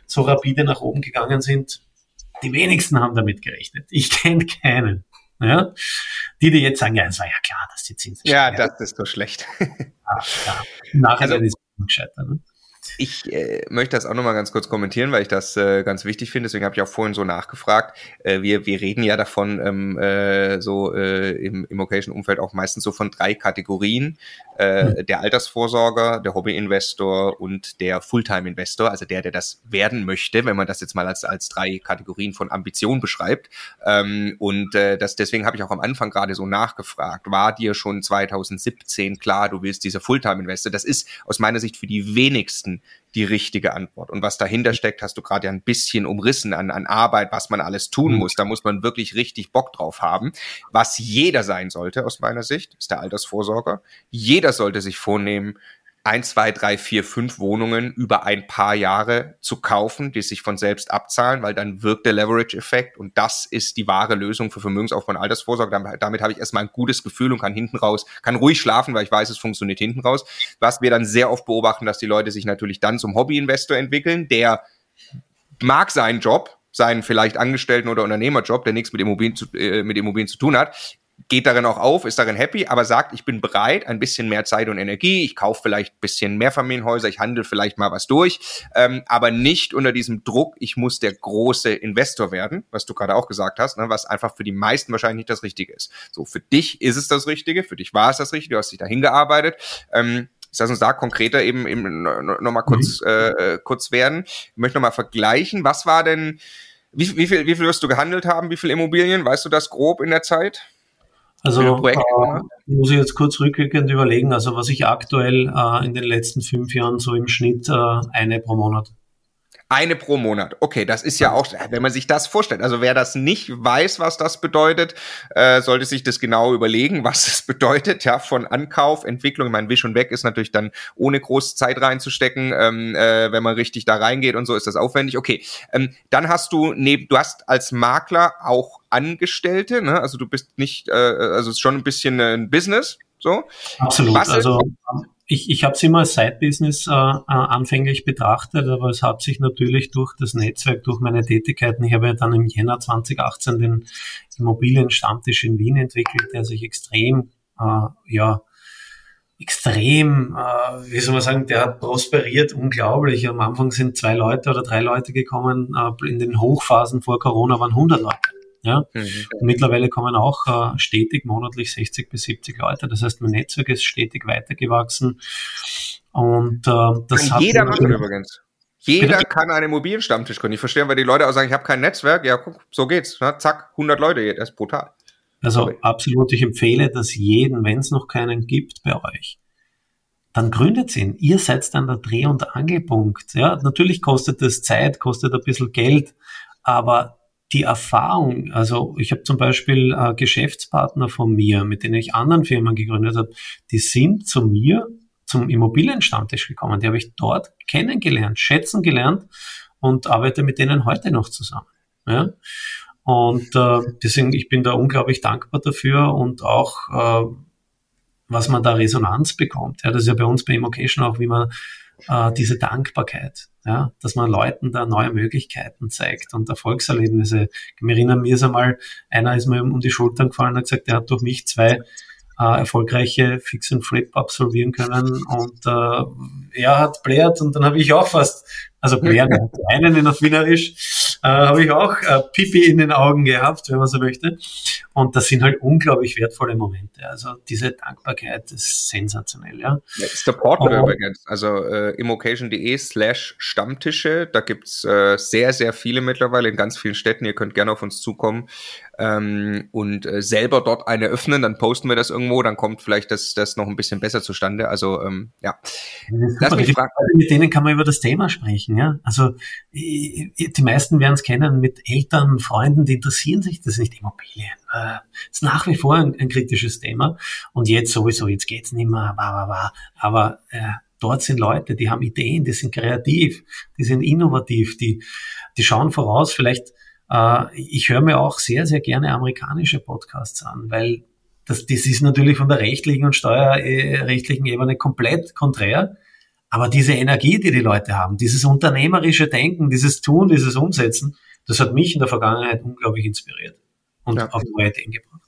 so rapide nach oben gegangen sind. Die wenigsten haben damit gerechnet. Ich kenne keinen. Ja? Die, die jetzt sagen, ja, es war ja klar, dass die Zinsen Ja, steigen. das ist so schlecht. Ja, ja. Nachher also, ist es gescheitert. Ne? Ich äh, möchte das auch nochmal ganz kurz kommentieren, weil ich das äh, ganz wichtig finde. Deswegen habe ich auch vorhin so nachgefragt. Äh, wir, wir reden ja davon, ähm, äh, so äh, im, im Occasion-Umfeld auch meistens so von drei Kategorien. Äh, mhm. Der Altersvorsorger, der Hobby-Investor und der Fulltime-Investor, also der, der das werden möchte, wenn man das jetzt mal als, als drei Kategorien von Ambition beschreibt. Ähm, und äh, das, deswegen habe ich auch am Anfang gerade so nachgefragt. War dir schon 2017 klar, du willst dieser Fulltime-Investor? Das ist aus meiner Sicht für die wenigsten die richtige Antwort. Und was dahinter steckt, hast du gerade ja ein bisschen umrissen an, an Arbeit, was man alles tun mhm. muss. Da muss man wirklich richtig Bock drauf haben. Was jeder sein sollte, aus meiner Sicht, ist der Altersvorsorger. Jeder sollte sich vornehmen, ein, zwei, drei, vier, fünf Wohnungen über ein paar Jahre zu kaufen, die sich von selbst abzahlen, weil dann wirkt der Leverage-Effekt und das ist die wahre Lösung für Vermögensaufbau und Altersvorsorge. Damit, damit habe ich erstmal ein gutes Gefühl und kann hinten raus, kann ruhig schlafen, weil ich weiß, es funktioniert hinten raus. Was wir dann sehr oft beobachten, dass die Leute sich natürlich dann zum Hobby-Investor entwickeln, der mag seinen Job, seinen vielleicht Angestellten- oder Unternehmerjob, der nichts mit Immobilien zu, äh, mit Immobilien zu tun hat, geht darin auch auf, ist darin happy, aber sagt, ich bin bereit, ein bisschen mehr Zeit und Energie, ich kaufe vielleicht ein bisschen mehr Familienhäuser, ich handle vielleicht mal was durch, ähm, aber nicht unter diesem Druck, ich muss der große Investor werden, was du gerade auch gesagt hast, ne, was einfach für die meisten wahrscheinlich nicht das Richtige ist. So, für dich ist es das Richtige, für dich war es das Richtige, du hast dich dahin gearbeitet. Ähm, Lass uns da konkreter eben, eben nochmal kurz, mhm. äh, kurz werden. Ich möchte nochmal vergleichen. Was war denn, wie, wie, viel, wie viel wirst du gehandelt haben? Wie viel Immobilien? Weißt du das grob in der Zeit? Also äh, muss ich jetzt kurz rückwirkend überlegen, also was ich aktuell äh, in den letzten fünf Jahren so im Schnitt äh, eine pro Monat eine pro Monat. Okay, das ist ja auch, wenn man sich das vorstellt. Also wer das nicht weiß, was das bedeutet, äh, sollte sich das genau überlegen, was es bedeutet. Ja, von Ankauf, Entwicklung. Mein Wisch und Weg ist natürlich dann ohne große Zeit reinzustecken. Ähm, äh, wenn man richtig da reingeht und so, ist das aufwendig. Okay, ähm, dann hast du neben, du hast als Makler auch Angestellte. Ne? Also du bist nicht, äh, also es ist schon ein bisschen ein Business. So. Absolut. Was also ich, ich habe es immer als Side-Business äh, äh, anfänglich betrachtet, aber es hat sich natürlich durch das Netzwerk, durch meine Tätigkeiten, ich habe ja dann im Jänner 2018 den Immobilienstammtisch in Wien entwickelt, der sich extrem, äh, ja, extrem, äh, wie soll man sagen, der hat prosperiert unglaublich. Am Anfang sind zwei Leute oder drei Leute gekommen, äh, in den Hochphasen vor Corona waren 100 Leute. Ja? Mhm. mittlerweile kommen auch äh, stetig monatlich 60 bis 70 Leute. Das heißt, mein Netzwerk ist stetig weitergewachsen. Und äh, das kann jeder machen übrigens. Jeder kann einen Immobilienstammtisch gründen. Ich verstehe, weil die Leute auch sagen, ich habe kein Netzwerk. Ja, guck, so geht's. Ne? Zack, 100 Leute, das ist brutal. Also Sorry. absolut, ich empfehle das jeden, wenn es noch keinen gibt bei euch, dann gründet ihn. Ihr seid dann der Dreh- und Angelpunkt. Ja, natürlich kostet das Zeit, kostet ein bisschen Geld, aber die Erfahrung, also ich habe zum Beispiel äh, Geschäftspartner von mir, mit denen ich anderen Firmen gegründet habe, die sind zu mir zum Immobilienstammtisch gekommen. Die habe ich dort kennengelernt, schätzen gelernt und arbeite mit denen heute noch zusammen. Ja? Und äh, deswegen, ich bin da unglaublich dankbar dafür und auch, äh, was man da Resonanz bekommt. Ja, das ist ja bei uns bei Immocation auch, wie man äh, diese Dankbarkeit, ja, dass man Leuten da neue Möglichkeiten zeigt und Erfolgserlebnisse. Ich erinnere mir einmal, einer ist mir um die Schultern gefallen und hat gesagt, er hat durch mich zwei äh, erfolgreiche Fix and Flip absolvieren können und äh, er hat blärt und dann habe ich auch fast, also blärt, einen in auf Wienerisch, äh, habe ich auch äh, Pipi in den Augen gehabt, wenn man so möchte. Und das sind halt unglaublich wertvolle Momente. Also diese Dankbarkeit ist sensationell, ja. ja ist der Portal übrigens, also äh, immocation.de slash Stammtische, da gibt's äh, sehr, sehr viele mittlerweile in ganz vielen Städten. Ihr könnt gerne auf uns zukommen ähm, und äh, selber dort eine öffnen, dann posten wir das irgendwo, dann kommt vielleicht das, das noch ein bisschen besser zustande. Also ähm, ja. Lass mich fragen. Mit denen kann man über das Thema sprechen, ja. Also die meisten werden es kennen mit Eltern, Freunden, die interessieren sich das nicht Immobilien. Äh, ist nach wie vor ein, ein, kritisches Thema. Und jetzt sowieso, jetzt geht's nicht mehr, bah, bah, bah. aber äh, dort sind Leute, die haben Ideen, die sind kreativ, die sind innovativ, die, die schauen voraus, vielleicht äh, ich höre mir auch sehr, sehr gerne amerikanische Podcasts an, weil das, das ist natürlich von der rechtlichen und steuerrechtlichen Ebene komplett konträr. Aber diese Energie, die die Leute haben, dieses unternehmerische Denken, dieses Tun, dieses Umsetzen, das hat mich in der Vergangenheit unglaublich inspiriert und ja. auf neue Ideen gebracht.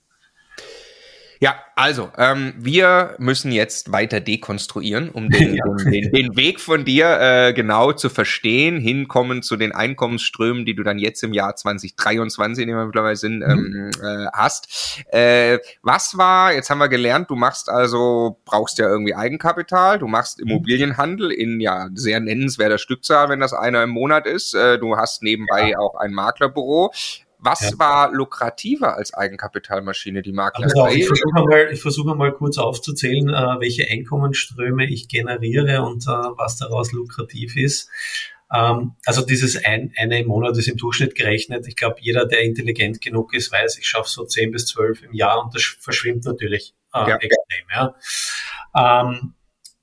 Ja, also, ähm, wir müssen jetzt weiter dekonstruieren, um den, ja. den, den, Weg von dir äh, genau zu verstehen, hinkommen zu den Einkommensströmen, die du dann jetzt im Jahr 2023, in dem wir mittlerweile sind, mhm. ähm, äh, hast. Äh, was war, jetzt haben wir gelernt, du machst also, brauchst ja irgendwie Eigenkapital, du machst mhm. Immobilienhandel in ja sehr nennenswerter Stückzahl, wenn das einer im Monat ist. Äh, du hast nebenbei ja. auch ein Maklerbüro. Was ja. war lukrativer als Eigenkapitalmaschine, die Maklerei? Also ich versuche mal, ich versuche mal kurz aufzuzählen, äh, welche Einkommensströme ich generiere und äh, was daraus lukrativ ist. Ähm, also dieses ein, eine im Monat ist im Durchschnitt gerechnet. Ich glaube, jeder, der intelligent genug ist, weiß, ich schaffe so zehn bis zwölf im Jahr und das verschwimmt natürlich äh, ja. extrem. Ja. Ähm,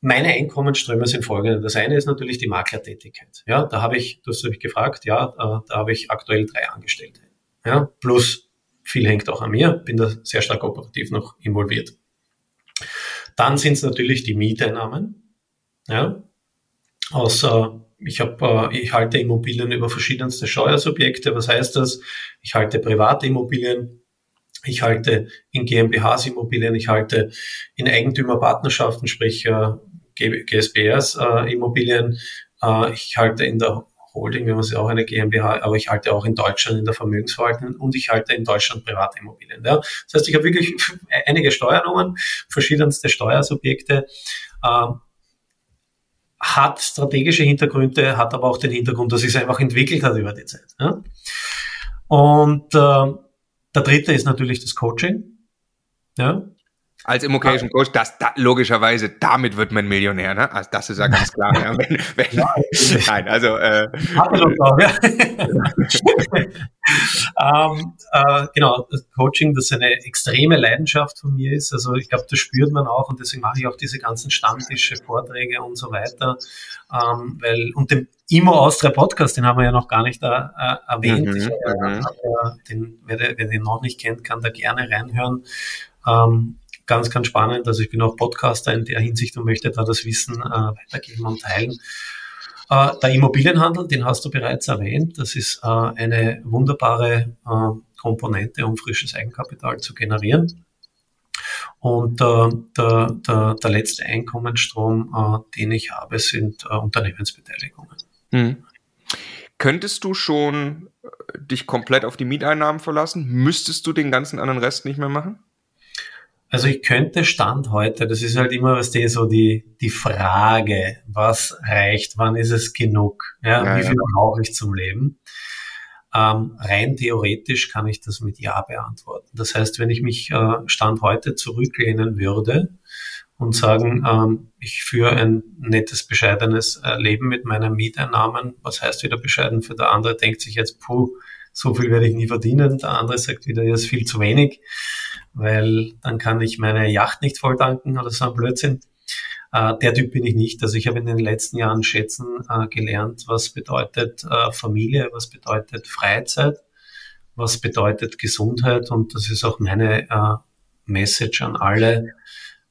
meine Einkommensströme sind folgende. Das eine ist natürlich die Maklertätigkeit. Ja, da habe ich, du hast mich gefragt, ja, da, da habe ich aktuell drei Angestellte. Ja, plus viel hängt auch an mir, bin da sehr stark operativ noch involviert. Dann sind es natürlich die Mieteinnahmen. Ja, außer ich habe, äh, ich halte Immobilien über verschiedenste Steuersubjekte. Was heißt das? Ich halte private Immobilien, ich halte in GmbHs Immobilien, ich halte in Eigentümerpartnerschaften, sprich äh, GSBRs äh, Immobilien, ich halte in der Holding, wir haben ja auch eine GmbH, aber ich halte auch in Deutschland in der Vermögensverwaltung und ich halte in Deutschland Privatimmobilien. Ja. Das heißt, ich habe wirklich einige Steuernummern, verschiedenste Steuersubjekte, äh, hat strategische Hintergründe, hat aber auch den Hintergrund, dass es einfach entwickelt hat über die Zeit. Ja. Und äh, der dritte ist natürlich das Coaching. Ja als Immocation Coach, das, da, logischerweise, damit wird man Millionär, ne? Also das ist ja ganz klar. ja, wenn, wenn, nein, also äh, auch, ja. ähm, äh, genau, das Coaching, das eine extreme Leidenschaft von mir ist. Also ich glaube, das spürt man auch und deswegen mache ich auch diese ganzen Stammtische, Vorträge und so weiter. Ähm, weil, und den Imo Austria Podcast, den haben wir ja noch gar nicht äh, äh erwähnt. Mhm, äh, den, wer, wer den noch nicht kennt, kann da gerne reinhören. Ähm, ganz, ganz spannend. Also ich bin auch Podcaster in der Hinsicht und möchte da das Wissen äh, weitergeben und teilen. Äh, der Immobilienhandel, den hast du bereits erwähnt. Das ist äh, eine wunderbare äh, Komponente, um frisches Eigenkapital zu generieren. Und äh, der, der, der letzte Einkommensstrom, äh, den ich habe, sind Unternehmensbeteiligungen. Mhm. Könntest du schon dich komplett auf die Mieteinnahmen verlassen? Müsstest du den ganzen anderen Rest nicht mehr machen? Also ich könnte Stand heute, das ist halt immer was die, so die, die Frage, was reicht, wann ist es genug, ja, ja wie viel ja. brauche ich zum Leben? Ähm, rein theoretisch kann ich das mit Ja beantworten. Das heißt, wenn ich mich äh, Stand heute zurücklehnen würde und sagen, ähm, ich führe ein nettes, bescheidenes äh, Leben mit meinen Mieteinnahmen, was heißt wieder bescheiden für der andere, denkt sich jetzt, puh, so viel werde ich nie verdienen, der andere sagt wieder, ja, ist viel zu wenig weil dann kann ich meine Yacht nicht voll tanken oder so ein Blödsinn. Äh, der Typ bin ich nicht. Also ich habe in den letzten Jahren schätzen äh, gelernt, was bedeutet äh, Familie, was bedeutet Freizeit, was bedeutet Gesundheit und das ist auch meine äh, Message an alle.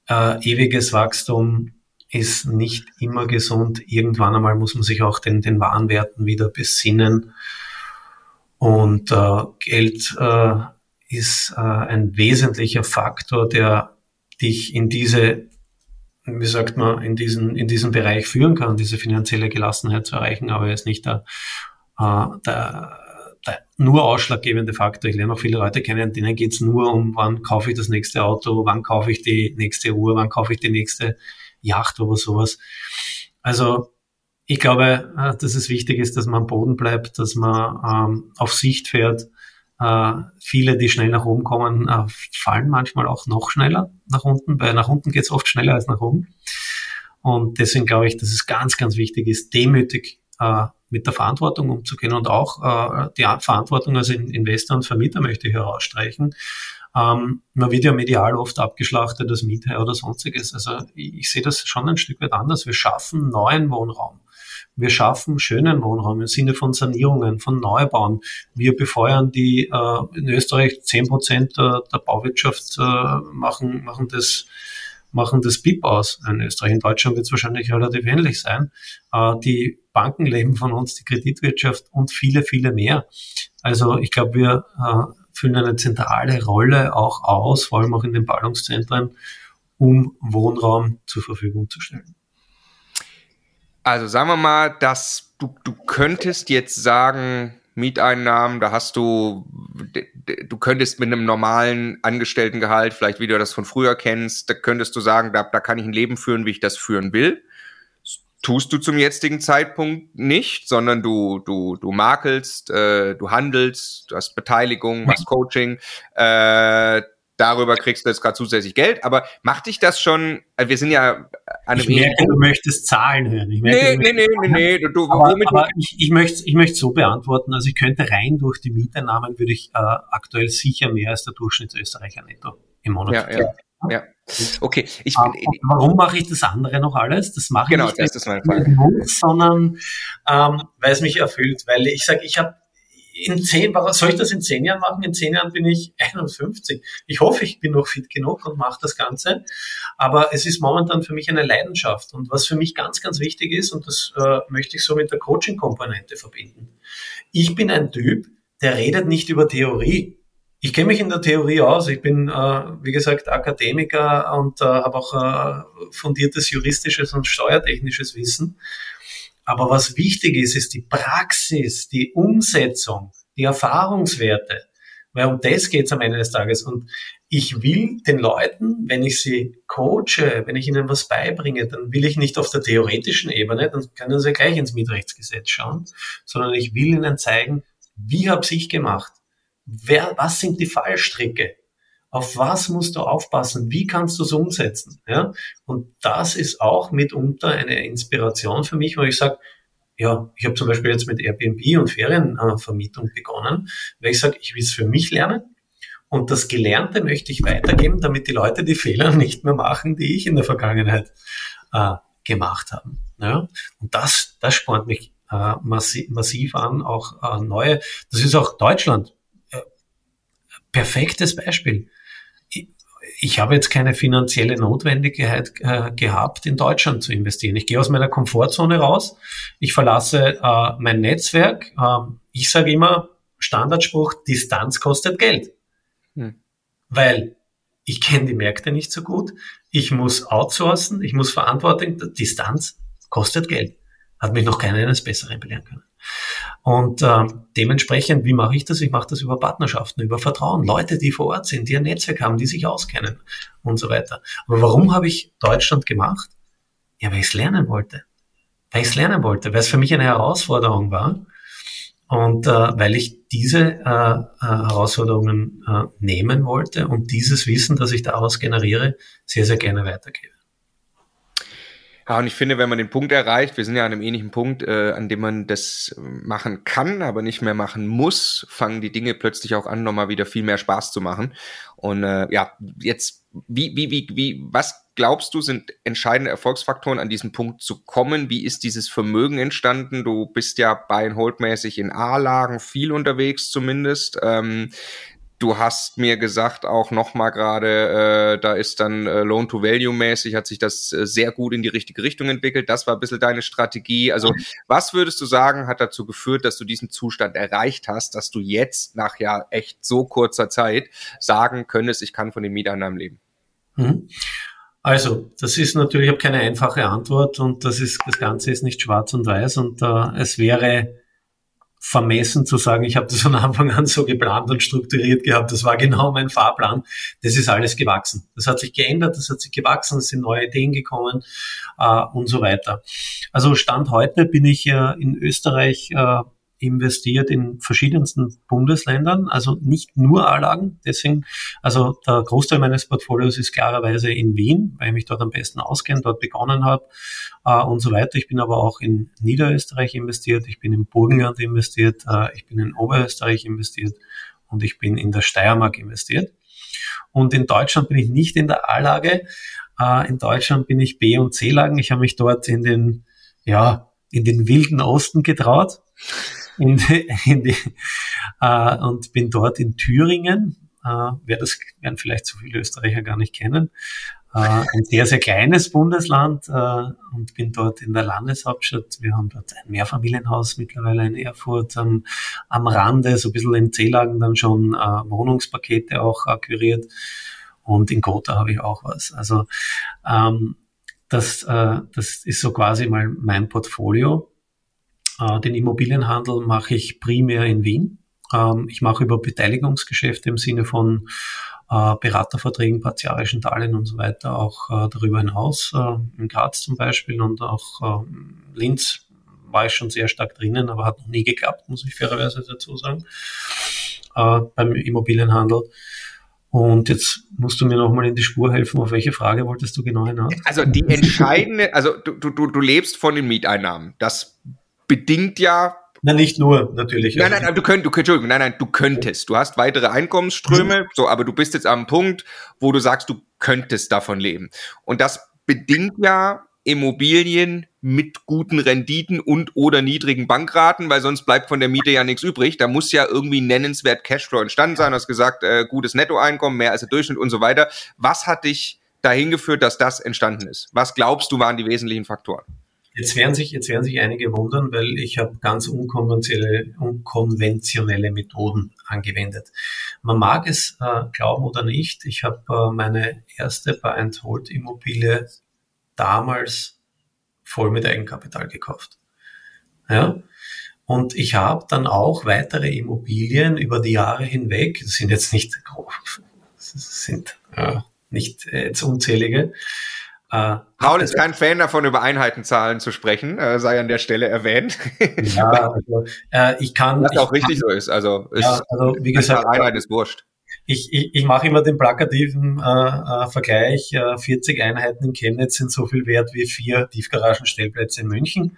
Ewiges Wachstum ist nicht immer gesund. Irgendwann einmal muss man sich auch den, den Warenwerten wieder besinnen. Und Geld ist äh, ein wesentlicher Faktor, der dich in diese, wie sagt man, in diesen, in diesen Bereich führen kann, diese finanzielle Gelassenheit zu erreichen, aber er ist nicht der, äh, der, der nur ausschlaggebende Faktor. Ich lerne auch viele Leute kennen, denen geht es nur um, wann kaufe ich das nächste Auto, wann kaufe ich die nächste Uhr, wann kaufe ich die nächste Yacht oder sowas. Also ich glaube, äh, dass es wichtig ist, dass man am Boden bleibt, dass man ähm, auf Sicht fährt, äh, viele, die schnell nach oben kommen, äh, fallen manchmal auch noch schneller nach unten, weil nach unten geht es oft schneller als nach oben. Und deswegen glaube ich, dass es ganz, ganz wichtig ist, demütig äh, mit der Verantwortung umzugehen und auch äh, die Verantwortung als Investor und Vermieter möchte ich herausstreichen. Ähm, man wird ja medial oft abgeschlachtet als Mieter oder sonstiges. Also ich, ich sehe das schon ein Stück weit anders. Wir schaffen neuen Wohnraum. Wir schaffen schönen Wohnraum im Sinne von Sanierungen, von Neubauen. Wir befeuern die äh, in Österreich zehn Prozent der, der Bauwirtschaft äh, machen, machen das machen das BIP aus. In Österreich, in Deutschland wird es wahrscheinlich relativ ähnlich sein. Äh, die Banken leben von uns, die Kreditwirtschaft und viele, viele mehr. Also ich glaube, wir äh, füllen eine zentrale Rolle auch aus, vor allem auch in den Ballungszentren, um Wohnraum zur Verfügung zu stellen. Also sagen wir mal, dass du, du könntest jetzt sagen, Mieteinnahmen, da hast du, du könntest mit einem normalen Angestelltengehalt, vielleicht wie du das von früher kennst, da könntest du sagen, da, da kann ich ein Leben führen, wie ich das führen will. Das tust du zum jetzigen Zeitpunkt nicht, sondern du, du, du makelst, äh, du handelst, du hast Beteiligung, machst Coaching, äh, darüber kriegst du jetzt gerade zusätzlich Geld, aber macht dich das schon, also wir sind ja an einem Ich merke, du möchtest Zahlen hören. Ich merke, nee, nee, nee, nee, nee, du, aber, womit aber ich, ich möchte ich möchte so beantworten, also ich könnte rein durch die Mieteinnahmen würde ich äh, aktuell sicher mehr als der Durchschnittsösterreicher netto im Monat. Ja, ja, ja. Okay. Ich, um, warum mache ich das andere noch alles? Das mache genau, ich nicht, das ist meine Frage. sondern ähm, weil es mich erfüllt, weil ich sage, ich habe in zehn, soll ich das in zehn Jahren machen? In zehn Jahren bin ich 51. Ich hoffe, ich bin noch fit genug und mache das Ganze. Aber es ist momentan für mich eine Leidenschaft. Und was für mich ganz, ganz wichtig ist, und das äh, möchte ich so mit der Coaching-Komponente verbinden. Ich bin ein Typ, der redet nicht über Theorie. Ich kenne mich in der Theorie aus. Ich bin, äh, wie gesagt, Akademiker und äh, habe auch äh, fundiertes juristisches und steuertechnisches Wissen. Aber was wichtig ist, ist die Praxis, die Umsetzung, die Erfahrungswerte. Weil um das geht es am Ende des Tages. Und ich will den Leuten, wenn ich sie coache, wenn ich ihnen was beibringe, dann will ich nicht auf der theoretischen Ebene, dann können sie gleich ins Mietrechtsgesetz schauen, sondern ich will ihnen zeigen, wie habe ich gemacht? Wer, was sind die Fallstricke? Auf was musst du aufpassen? Wie kannst du es umsetzen? Ja? Und das ist auch mitunter eine Inspiration für mich, wo ich sage, ja, ich habe zum Beispiel jetzt mit Airbnb und Ferienvermietung begonnen, weil ich sage, ich will es für mich lernen und das Gelernte möchte ich weitergeben, damit die Leute die Fehler nicht mehr machen, die ich in der Vergangenheit äh, gemacht habe. Ja? Und das, das spornt mich äh, massiv, massiv an, auch äh, neue. Das ist auch Deutschland. Äh, perfektes Beispiel. Ich, habe jetzt keine finanzielle Notwendigkeit äh, gehabt, in Deutschland zu investieren. Ich gehe aus meiner Komfortzone raus. Ich verlasse äh, mein Netzwerk. Äh, ich sage immer, Standardspruch, Distanz kostet Geld. Hm. Weil ich kenne die Märkte nicht so gut. Ich muss outsourcen, ich muss Verantwortung. Distanz kostet Geld. Hat mich noch keiner eines Besseren belehren können. Und äh, dementsprechend, wie mache ich das? Ich mache das über Partnerschaften, über Vertrauen. Leute, die vor Ort sind, die ein Netzwerk haben, die sich auskennen und so weiter. Aber warum habe ich Deutschland gemacht? Ja, weil ich es lernen wollte. Weil ich es lernen wollte, weil es für mich eine Herausforderung war. Und äh, weil ich diese äh, äh, Herausforderungen äh, nehmen wollte und dieses Wissen, das ich daraus generiere, sehr, sehr gerne weitergebe. Ja, und ich finde, wenn man den Punkt erreicht, wir sind ja an einem ähnlichen Punkt, äh, an dem man das machen kann, aber nicht mehr machen muss, fangen die Dinge plötzlich auch an, nochmal wieder viel mehr Spaß zu machen. Und äh, ja, jetzt, wie, wie, wie, wie, was glaubst du, sind entscheidende Erfolgsfaktoren, an diesen Punkt zu kommen? Wie ist dieses Vermögen entstanden? Du bist ja Buy Hold mäßig in A-Lagen viel unterwegs zumindest. Ähm, Du hast mir gesagt, auch nochmal gerade, äh, da ist dann äh, Loan-to-Value-mäßig, hat sich das äh, sehr gut in die richtige Richtung entwickelt. Das war ein bisschen deine Strategie. Also was würdest du sagen, hat dazu geführt, dass du diesen Zustand erreicht hast, dass du jetzt nach ja echt so kurzer Zeit sagen könntest, ich kann von den Mieteinnahmen leben? Mhm. Also, das ist natürlich, ich habe keine einfache Antwort und das ist, das Ganze ist nicht schwarz und weiß und äh, es wäre vermessen zu sagen, ich habe das von Anfang an so geplant und strukturiert gehabt. Das war genau mein Fahrplan. Das ist alles gewachsen. Das hat sich geändert, das hat sich gewachsen, es sind neue Ideen gekommen äh, und so weiter. Also Stand heute bin ich äh, in Österreich äh, investiert in verschiedensten Bundesländern, also nicht nur A-Lagen. Deswegen, also der Großteil meines Portfolios ist klarerweise in Wien, weil ich mich dort am besten auskenne, dort begonnen habe äh, und so weiter. Ich bin aber auch in Niederösterreich investiert, ich bin im Burgenland investiert, äh, ich bin in Oberösterreich investiert und ich bin in der Steiermark investiert. Und in Deutschland bin ich nicht in der A-Lage. Äh, in Deutschland bin ich B- und C-Lagen. Ich habe mich dort in den, ja, in den wilden Osten getraut in in die, äh, und bin dort in Thüringen. Äh, wer das werden vielleicht so viele Österreicher gar nicht kennen. Äh, ein sehr, sehr kleines Bundesland äh, und bin dort in der Landeshauptstadt. Wir haben dort ein Mehrfamilienhaus mittlerweile in Erfurt am, am Rande, so ein bisschen in Zelagen dann schon äh, Wohnungspakete auch akquiriert. Und in Gotha habe ich auch was. Also ähm, das, äh, das ist so quasi mal mein Portfolio. Äh, den Immobilienhandel mache ich primär in Wien. Ähm, ich mache über Beteiligungsgeschäfte im Sinne von äh, Beraterverträgen, partiarischen Darlehen und so weiter auch äh, darüber hinaus. in Graz zum Beispiel und auch Linz war ich schon sehr stark drinnen, aber hat noch nie geklappt, muss ich fairerweise dazu sagen, beim Immobilienhandel. Und jetzt musst du mir nochmal in die Spur helfen. Auf welche Frage wolltest du genau hinaus? Also die entscheidende, also du, du, du lebst von den Mieteinnahmen. Das bedingt ja na, nicht nur, natürlich. Nein, nein, nein, du könntest, du, Entschuldigung, nein, nein, du könntest. Du hast weitere Einkommensströme, mhm. so, aber du bist jetzt am Punkt, wo du sagst, du könntest davon leben. Und das bedingt ja Immobilien mit guten Renditen und oder niedrigen Bankraten, weil sonst bleibt von der Miete ja nichts übrig. Da muss ja irgendwie nennenswert Cashflow entstanden sein. Du hast gesagt, äh, gutes Nettoeinkommen, mehr als der Durchschnitt und so weiter. Was hat dich dahin geführt, dass das entstanden ist? Was glaubst du waren die wesentlichen Faktoren? Jetzt werden sich, jetzt werden sich einige wundern, weil ich habe ganz unkonventionelle, unkonventionelle Methoden angewendet. Man mag es äh, glauben oder nicht. Ich habe äh, meine erste Buy-and-Hold-Immobilie damals voll mit Eigenkapital gekauft. Ja. Und ich habe dann auch weitere Immobilien über die Jahre hinweg, das sind jetzt nicht das sind äh, nicht äh, jetzt unzählige, äh, Paul ist kein Fan davon, über Einheitenzahlen zu sprechen, äh, sei an der Stelle erwähnt. Ja, also, äh, ich kann. Was auch richtig kann, so ist. Also, ist ja, also wie gesagt, Einheit ist wurscht. ich, ich, ich mache immer den plakativen äh, äh, Vergleich. Äh, 40 Einheiten in Chemnitz sind so viel wert wie vier Tiefgaragenstellplätze in München.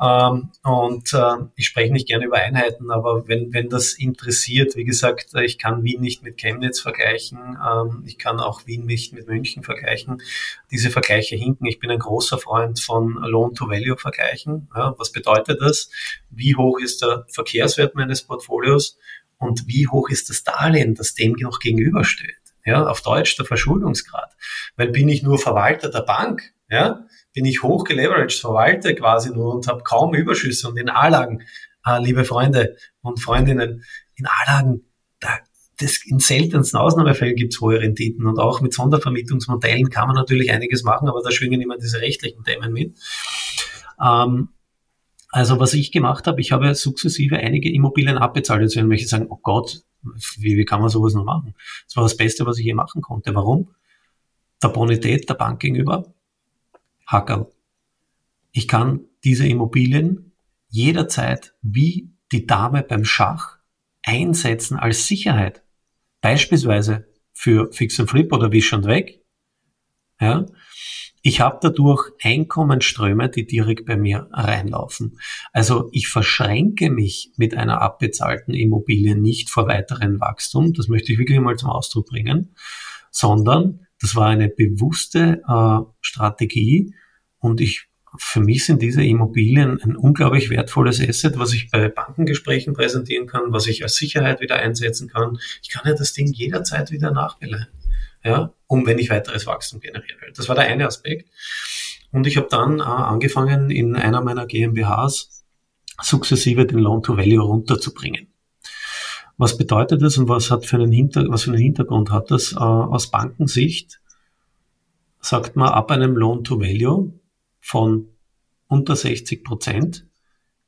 Ähm, und äh, ich spreche nicht gerne über Einheiten, aber wenn, wenn das interessiert, wie gesagt, ich kann Wien nicht mit Chemnitz vergleichen, ähm, ich kann auch Wien nicht mit München vergleichen. Diese Vergleiche hinken. Ich bin ein großer Freund von Loan-to-Value-Vergleichen. Ja, was bedeutet das? Wie hoch ist der Verkehrswert meines Portfolios und wie hoch ist das Darlehen, das dem noch gegenübersteht? Ja, auf Deutsch der Verschuldungsgrad. Weil bin ich nur Verwalter der Bank, ja, bin ich hoch geleveraged, verwalte quasi nur und habe kaum Überschüsse. Und in A-Lagen, äh, liebe Freunde und Freundinnen, in A-Lagen, da, das, in seltensten Ausnahmefällen gibt es hohe Renditen und auch mit Sondervermietungsmodellen kann man natürlich einiges machen, aber da schwingen immer diese rechtlichen Themen mit. Ähm, also was ich gemacht habe, ich habe sukzessive einige Immobilien abbezahlt. Jetzt werden welche sagen, oh Gott, wie, wie kann man sowas noch machen? Das war das Beste, was ich je machen konnte. Warum? Der Bonität der Bank gegenüber, Hackerl. Ich kann diese Immobilien jederzeit wie die Dame beim Schach einsetzen als Sicherheit. Beispielsweise für Fix and Flip oder Wisch und Weg. Ja. Ich habe dadurch Einkommensströme, die direkt bei mir reinlaufen. Also ich verschränke mich mit einer abbezahlten Immobilie nicht vor weiteren Wachstum. Das möchte ich wirklich mal zum Ausdruck bringen, sondern das war eine bewusste äh, Strategie und ich für mich sind diese Immobilien ein unglaublich wertvolles Asset, was ich bei Bankengesprächen präsentieren kann, was ich als Sicherheit wieder einsetzen kann. Ich kann ja das Ding jederzeit wieder nachbeleihen, ja, um wenn ich weiteres Wachstum generieren will. Das war der eine Aspekt. Und ich habe dann äh, angefangen, in einer meiner GmbHs sukzessive den Loan-to-Value runterzubringen. Was bedeutet das und was hat für einen, Hinter was für einen Hintergrund hat das? Äh, aus Bankensicht sagt man ab einem Loan-to-Value von unter 60 Prozent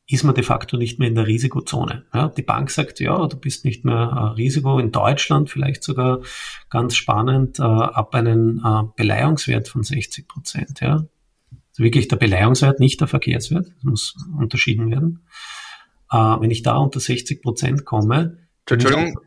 ist man de facto nicht mehr in der Risikozone. Ja, die Bank sagt, ja, du bist nicht mehr äh, Risiko in Deutschland, vielleicht sogar ganz spannend, äh, ab einem Beleihungswert von 60 Prozent. Ja. Also wirklich der Beleihungswert, nicht der Verkehrswert, das muss unterschieden werden. Wenn ich da unter 60 Prozent komme, Entschuldigung,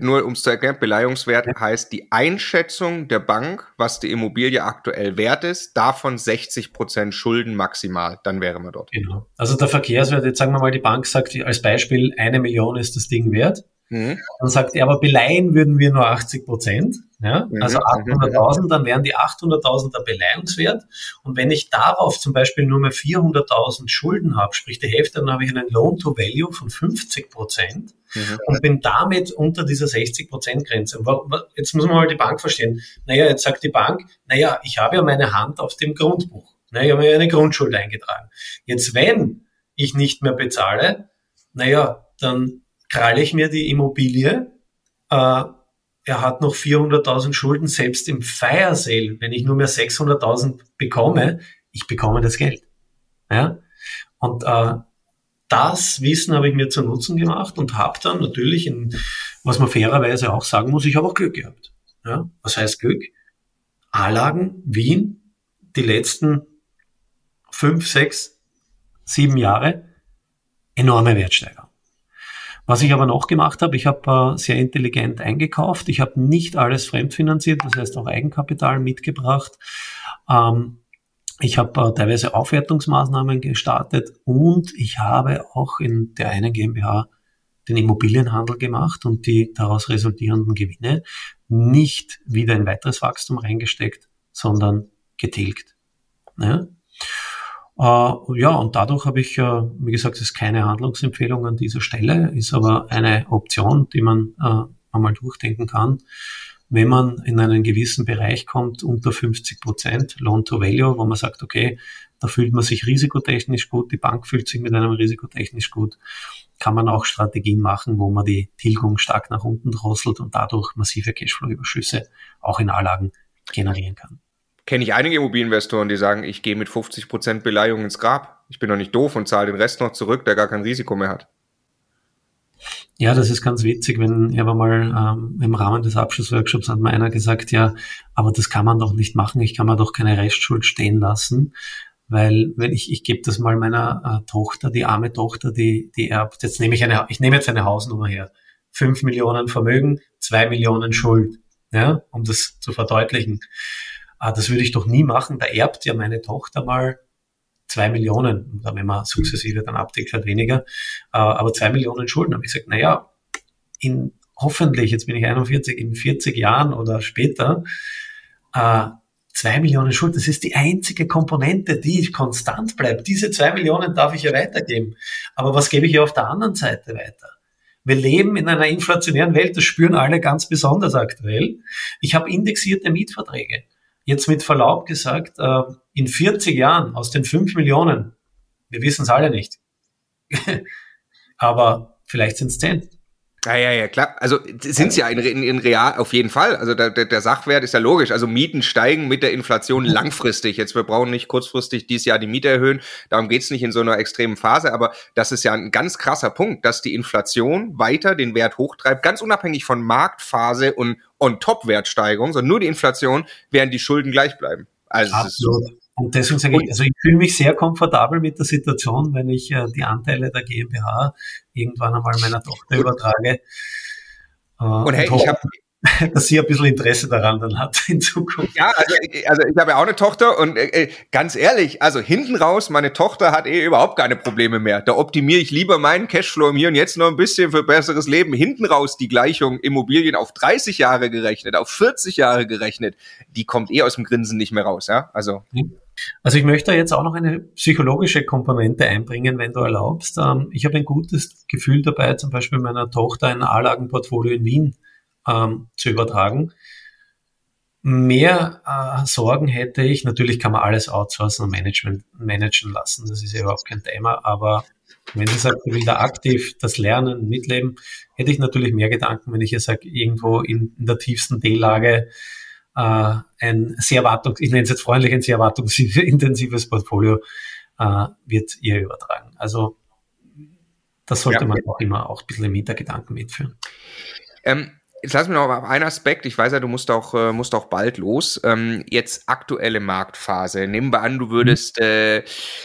nur um es zu erklären, Beleihungswert ja. heißt die Einschätzung der Bank, was die Immobilie aktuell wert ist, davon 60 Prozent Schulden maximal, dann wären wir dort. Genau. Also der Verkehrswert, jetzt sagen wir mal, die Bank sagt als Beispiel, eine Million ist das Ding wert. Mhm. Dann sagt er, aber beleihen würden wir nur 80 Prozent. Ja? Mhm. Also 800.000, dann wären die 800.000 der Beleihungswert. Und wenn ich darauf zum Beispiel nur mehr 400.000 Schulden habe, sprich die Hälfte, dann habe ich einen Loan-to-Value von 50 Prozent mhm. und bin damit unter dieser 60 Prozent Grenze. Jetzt muss man mal die Bank verstehen. Naja, jetzt sagt die Bank, naja, ich habe ja meine Hand auf dem Grundbuch. Naja, ich habe mir eine Grundschuld eingetragen. Jetzt, wenn ich nicht mehr bezahle, naja, dann kralle ich mir die Immobilie, äh, er hat noch 400.000 Schulden, selbst im Fire Sale, wenn ich nur mehr 600.000 bekomme, ich bekomme das Geld. Ja? Und äh, das Wissen habe ich mir zu Nutzen gemacht und habe dann natürlich, in, was man fairerweise auch sagen muss, ich habe auch Glück gehabt. Ja? Was heißt Glück? A-Lagen, Wien, die letzten fünf, sechs, sieben Jahre, enorme Wertsteigerung. Was ich aber noch gemacht habe, ich habe äh, sehr intelligent eingekauft. Ich habe nicht alles fremdfinanziert, das heißt auch Eigenkapital mitgebracht. Ähm, ich habe äh, teilweise Aufwertungsmaßnahmen gestartet und ich habe auch in der einen GmbH den Immobilienhandel gemacht und die daraus resultierenden Gewinne nicht wieder in weiteres Wachstum reingesteckt, sondern getilgt. Ja? Äh, ja, und dadurch habe ich, äh, wie gesagt, es ist keine Handlungsempfehlung an dieser Stelle, ist aber eine Option, die man äh, einmal durchdenken kann. Wenn man in einen gewissen Bereich kommt, unter 50 Prozent Loan to Value, wo man sagt, okay, da fühlt man sich risikotechnisch gut, die Bank fühlt sich mit einem risikotechnisch gut, kann man auch Strategien machen, wo man die Tilgung stark nach unten drosselt und dadurch massive Cashflow-Überschüsse auch in Anlagen generieren kann kenne ich einige Immobilieninvestoren, die sagen, ich gehe mit 50 Prozent Beleihung ins Grab. Ich bin doch nicht doof und zahle den Rest noch zurück, der gar kein Risiko mehr hat. Ja, das ist ganz witzig, wenn ich aber mal ähm, im Rahmen des Abschlussworkshops hat mir einer gesagt, ja, aber das kann man doch nicht machen, ich kann mir doch keine Restschuld stehen lassen, weil wenn ich, ich gebe das mal meiner äh, Tochter, die arme Tochter, die, die erbt, jetzt nehme ich eine, ich nehme jetzt eine Hausnummer her, 5 Millionen Vermögen, 2 Millionen Schuld. Ja, um das zu verdeutlichen. Ah, das würde ich doch nie machen. Da erbt ja meine Tochter mal zwei Millionen, wenn man sukzessive dann abdeckt, halt weniger, ah, aber zwei Millionen Schulden. Habe ich gesagt, naja, in hoffentlich, jetzt bin ich 41, in 40 Jahren oder später, äh, zwei Millionen Schulden, das ist die einzige Komponente, die konstant bleibt. Diese zwei Millionen darf ich ja weitergeben. Aber was gebe ich ja auf der anderen Seite weiter? Wir leben in einer inflationären Welt, das spüren alle ganz besonders aktuell. Ich habe indexierte Mietverträge. Jetzt mit Verlaub gesagt, äh, in 40 Jahren aus den 5 Millionen, wir wissen es alle nicht, aber vielleicht sind es 10. Ja, ja, ja, klar. Also sind es ja in, in, in real auf jeden Fall. Also der, der, der Sachwert ist ja logisch. Also Mieten steigen mit der Inflation langfristig. Jetzt wir brauchen nicht kurzfristig dieses Jahr die Miete erhöhen. Darum geht's nicht in so einer extremen Phase. Aber das ist ja ein ganz krasser Punkt, dass die Inflation weiter den Wert hochtreibt, ganz unabhängig von Marktphase und On-Top-Wertsteigerung, sondern nur die Inflation, während die Schulden gleich bleiben. Also Absolut. Und deswegen sage ich, also ich fühle mich sehr komfortabel mit der Situation, wenn ich äh, die Anteile der GmbH irgendwann einmal meiner Tochter übertrage. Äh, und hey, und ich habe dass sie ein bisschen Interesse daran dann hat in Zukunft. Ja, also, also ich habe ja auch eine Tochter und äh, äh, ganz ehrlich, also hinten raus, meine Tochter hat eh überhaupt keine Probleme mehr. Da optimiere ich lieber meinen Cashflow im Hier und Jetzt noch ein bisschen für besseres Leben. Hinten raus die Gleichung Immobilien auf 30 Jahre gerechnet, auf 40 Jahre gerechnet, die kommt eh aus dem Grinsen nicht mehr raus. Ja, also. Also ich möchte jetzt auch noch eine psychologische Komponente einbringen, wenn du erlaubst. Ähm, ich habe ein gutes Gefühl dabei, zum Beispiel meiner Tochter ein A-Lagenportfolio in Wien ähm, zu übertragen. Mehr äh, Sorgen hätte ich, natürlich kann man alles outsourcen und Management, managen lassen, das ist ja überhaupt kein Thema, aber wenn sie sagt, ich will da aktiv das Lernen, mitleben, hätte ich natürlich mehr Gedanken, wenn ich ihr sage, irgendwo in, in der tiefsten D-Lage äh, ein sehr wartungs, ich nenne es jetzt freundlich, ein sehr wartungsintensives Portfolio äh, wird ihr übertragen. Also das sollte ja. man auch immer auch ein bisschen im Hintergedanken mitführen. Ähm, Jetzt lass mich noch auf einen Aspekt. Ich weiß ja, du musst auch, äh, musst auch bald los. Ähm, jetzt aktuelle Marktphase. Nehmen wir an, du würdest, äh,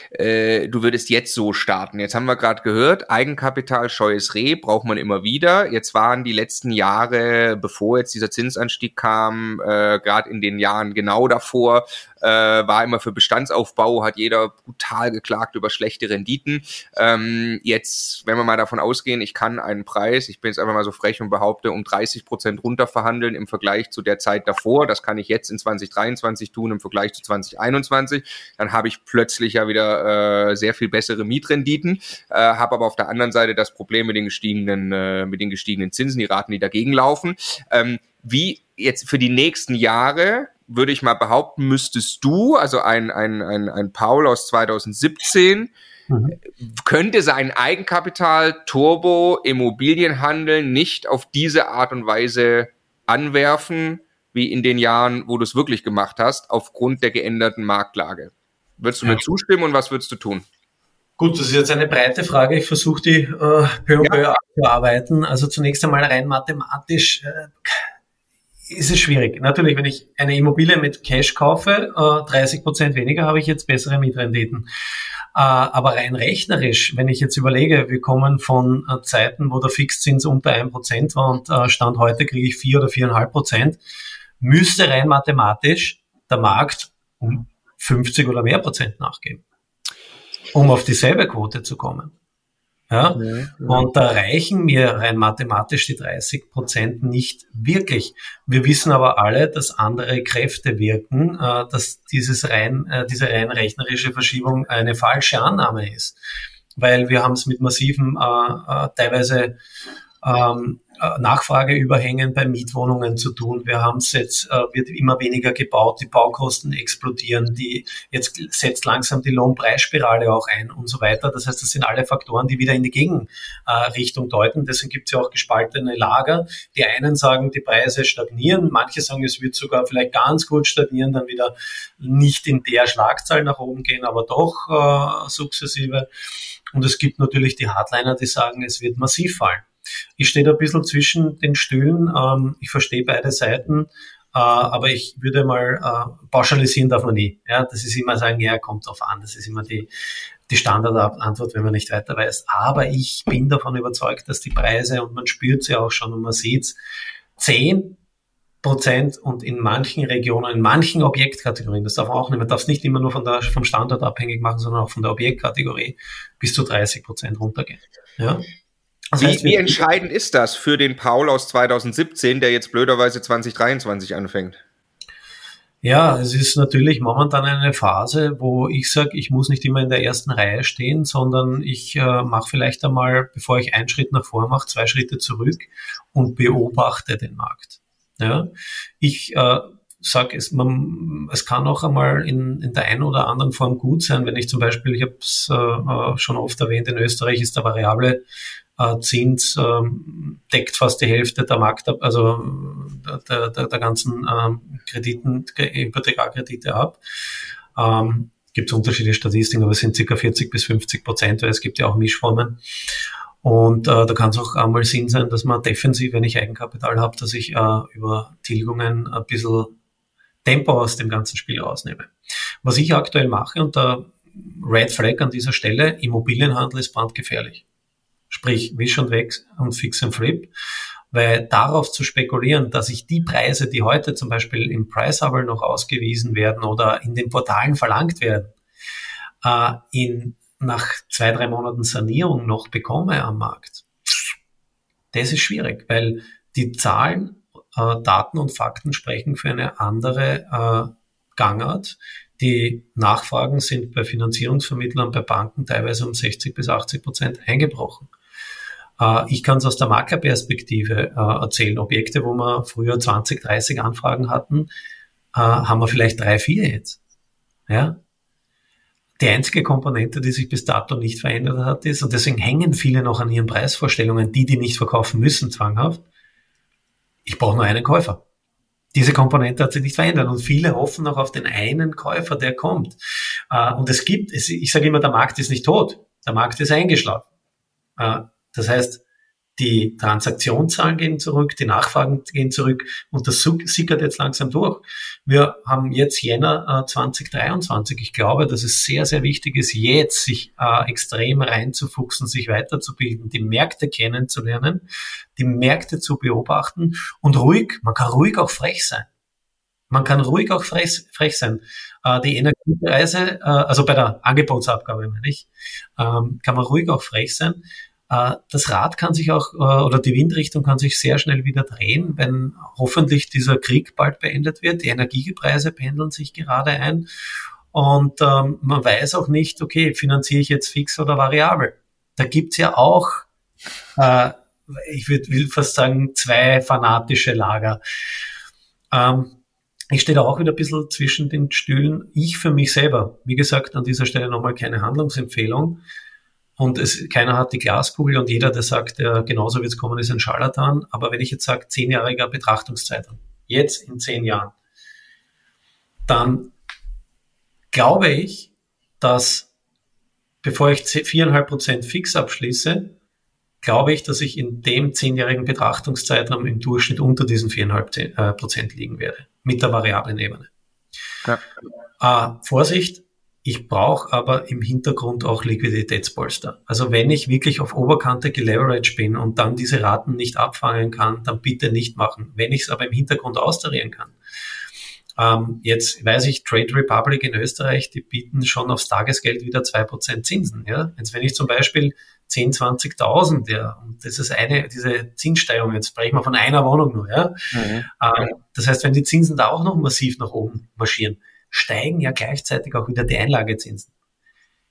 äh, du würdest jetzt so starten. Jetzt haben wir gerade gehört, Eigenkapital, scheues Reh braucht man immer wieder. Jetzt waren die letzten Jahre, bevor jetzt dieser Zinsanstieg kam, äh, gerade in den Jahren genau davor, äh, war immer für Bestandsaufbau, hat jeder brutal geklagt über schlechte Renditen. Ähm, jetzt, wenn wir mal davon ausgehen, ich kann einen Preis, ich bin jetzt einfach mal so frech und behaupte, um 30 Prozent runterverhandeln im Vergleich zu der Zeit davor. Das kann ich jetzt in 2023 tun im Vergleich zu 2021. Dann habe ich plötzlich ja wieder äh, sehr viel bessere Mietrenditen, äh, habe aber auf der anderen Seite das Problem mit den gestiegenen, äh, mit den gestiegenen Zinsen, die Raten, die dagegen laufen. Ähm, wie jetzt für die nächsten Jahre würde ich mal behaupten, müsstest du, also ein, ein, ein, ein Paul aus 2017, mhm. könnte sein Eigenkapital Turbo Immobilienhandel nicht auf diese Art und Weise anwerfen, wie in den Jahren, wo du es wirklich gemacht hast, aufgrund der geänderten Marktlage. Würdest du ja. mir zustimmen und was würdest du tun? Gut, das ist jetzt eine breite Frage. Ich versuche die äh, peu à peu ja. abzuarbeiten. Also zunächst einmal rein mathematisch. Äh, ist es schwierig. Natürlich, wenn ich eine Immobilie mit Cash kaufe, äh, 30 Prozent weniger, habe ich jetzt bessere Mietrenditen. Äh, aber rein rechnerisch, wenn ich jetzt überlege, wir kommen von äh, Zeiten, wo der Fixzins unter 1 Prozent war und äh, Stand heute kriege ich 4 oder 4,5 Prozent, müsste rein mathematisch der Markt um 50 oder mehr Prozent nachgeben, um auf dieselbe Quote zu kommen. Ja? ja, Und da reichen mir rein mathematisch die 30 Prozent nicht wirklich. Wir wissen aber alle, dass andere Kräfte wirken, äh, dass dieses rein, äh, diese rein rechnerische Verschiebung eine falsche Annahme ist. Weil wir haben es mit massiven, äh, teilweise ähm, äh, Nachfrageüberhängen bei Mietwohnungen zu tun. Wir haben es jetzt, äh, wird immer weniger gebaut, die Baukosten explodieren, die, jetzt setzt langsam die Lohnpreisspirale auch ein und so weiter. Das heißt, das sind alle Faktoren, die wieder in die Gegenrichtung deuten. Deswegen gibt es ja auch gespaltene Lager. Die einen sagen, die Preise stagnieren, manche sagen, es wird sogar vielleicht ganz gut stagnieren, dann wieder nicht in der Schlagzahl nach oben gehen, aber doch äh, sukzessive. Und es gibt natürlich die Hardliner, die sagen, es wird massiv fallen. Ich stehe da ein bisschen zwischen den Stühlen. Ähm, ich verstehe beide Seiten. Äh, aber ich würde mal äh, pauschalisieren darf man nie. Ja, das ist immer sagen, ja, kommt drauf an. Das ist immer die, die Standardantwort, wenn man nicht weiter weiß. Aber ich bin davon überzeugt, dass die Preise, und man spürt sie auch schon und man sieht es, 10 Prozent und in manchen Regionen, in manchen Objektkategorien, das darf man auch nicht, man darf es nicht immer nur von der, vom Standort abhängig machen, sondern auch von der Objektkategorie bis zu 30 Prozent runtergehen. Ja? Das heißt, wie, wie entscheidend ist das für den Paul aus 2017, der jetzt blöderweise 2023 anfängt? Ja, es ist natürlich momentan eine Phase, wo ich sage, ich muss nicht immer in der ersten Reihe stehen, sondern ich äh, mache vielleicht einmal, bevor ich einen Schritt nach vor mache, zwei Schritte zurück und beobachte den Markt. Ja, ich äh, sage, es, man, es kann auch einmal in, in der einen oder anderen Form gut sein, wenn ich zum Beispiel, ich habe es äh, äh, schon oft erwähnt, in Österreich ist der variable Zins äh, deckt fast die Hälfte der Markt, also der, der, der ganzen ähm, Krediten, Hypothekarkredite ab. Ähm, gibt es unterschiedliche Statistiken, aber es sind circa 40 bis 50 Prozent, weil es gibt ja auch Mischformen. Und äh, da kann es auch einmal Sinn sein, dass man defensiv, wenn ich Eigenkapital habe, dass ich äh, über Tilgungen ein bisschen Tempo aus dem ganzen Spiel rausnehme. Was ich aktuell mache, und der Red Flag an dieser Stelle, Immobilienhandel ist brandgefährlich. Sprich, Wish und Weg und Fix and Flip. Weil darauf zu spekulieren, dass ich die Preise, die heute zum Beispiel im Price Hubble noch ausgewiesen werden oder in den Portalen verlangt werden, äh, in nach zwei, drei Monaten Sanierung noch bekomme am Markt, das ist schwierig, weil die Zahlen, äh, Daten und Fakten sprechen für eine andere äh, Gangart. Die Nachfragen sind bei Finanzierungsvermittlern, bei Banken teilweise um 60 bis 80 Prozent eingebrochen. Äh, ich kann es aus der Maklerperspektive äh, erzählen. Objekte, wo wir früher 20, 30 Anfragen hatten, äh, haben wir vielleicht drei, vier jetzt. Ja, die einzige Komponente, die sich bis dato nicht verändert hat, ist, und deswegen hängen viele noch an ihren Preisvorstellungen, die, die nicht verkaufen müssen, zwanghaft, ich brauche nur einen Käufer. Diese Komponente hat sich nicht verändert und viele hoffen noch auf den einen Käufer, der kommt. Und es gibt, ich sage immer, der Markt ist nicht tot, der Markt ist eingeschlafen. Äh, das heißt, die Transaktionszahlen gehen zurück, die Nachfragen gehen zurück und das sickert jetzt langsam durch. Wir haben jetzt Jänner äh, 2023. Ich glaube, dass es sehr, sehr wichtig ist, jetzt sich äh, extrem reinzufuchsen, sich weiterzubilden, die Märkte kennenzulernen, die Märkte zu beobachten und ruhig, man kann ruhig auch frech sein. Man kann ruhig auch frech, frech sein. Äh, die Energiepreise, äh, also bei der Angebotsabgabe meine ich, ähm, kann man ruhig auch frech sein äh, das Rad kann sich auch, äh, oder die Windrichtung kann sich sehr schnell wieder drehen, wenn hoffentlich dieser Krieg bald beendet wird. Die Energiepreise pendeln sich gerade ein. Und ähm, man weiß auch nicht, okay, finanziere ich jetzt fix oder variabel. Da gibt's ja auch, äh, ich würd, will fast sagen, zwei fanatische Lager. Ähm, ich stehe da auch wieder ein bisschen zwischen den Stühlen. Ich für mich selber, wie gesagt, an dieser Stelle nochmal keine Handlungsempfehlung. Und es, keiner hat die Glaskugel und jeder, der sagt, ja, genauso wird es kommen, ist ein Scharlatan. Aber wenn ich jetzt sage, zehnjähriger Betrachtungszeitraum, jetzt in zehn Jahren, dann glaube ich, dass bevor ich viereinhalb Prozent fix abschließe, glaube ich, dass ich in dem zehnjährigen Betrachtungszeitraum im Durchschnitt unter diesen viereinhalb äh, Prozent liegen werde, mit der variablen Ebene. Ja. Äh, Vorsicht, ich brauche aber im Hintergrund auch Liquiditätspolster. Also wenn ich wirklich auf Oberkante geleveraged bin und dann diese Raten nicht abfangen kann, dann bitte nicht machen. Wenn ich es aber im Hintergrund austarieren kann. Ähm, jetzt weiß ich, Trade Republic in Österreich, die bieten schon aufs Tagesgeld wieder zwei Prozent Zinsen. Ja? Jetzt wenn ich zum Beispiel 10, 20.000, ja, und das ist eine, diese Zinssteigerung, jetzt sprechen wir von einer Wohnung nur, ja. Mhm. Ähm, das heißt, wenn die Zinsen da auch noch massiv nach oben marschieren, steigen ja gleichzeitig auch wieder die Einlagezinsen.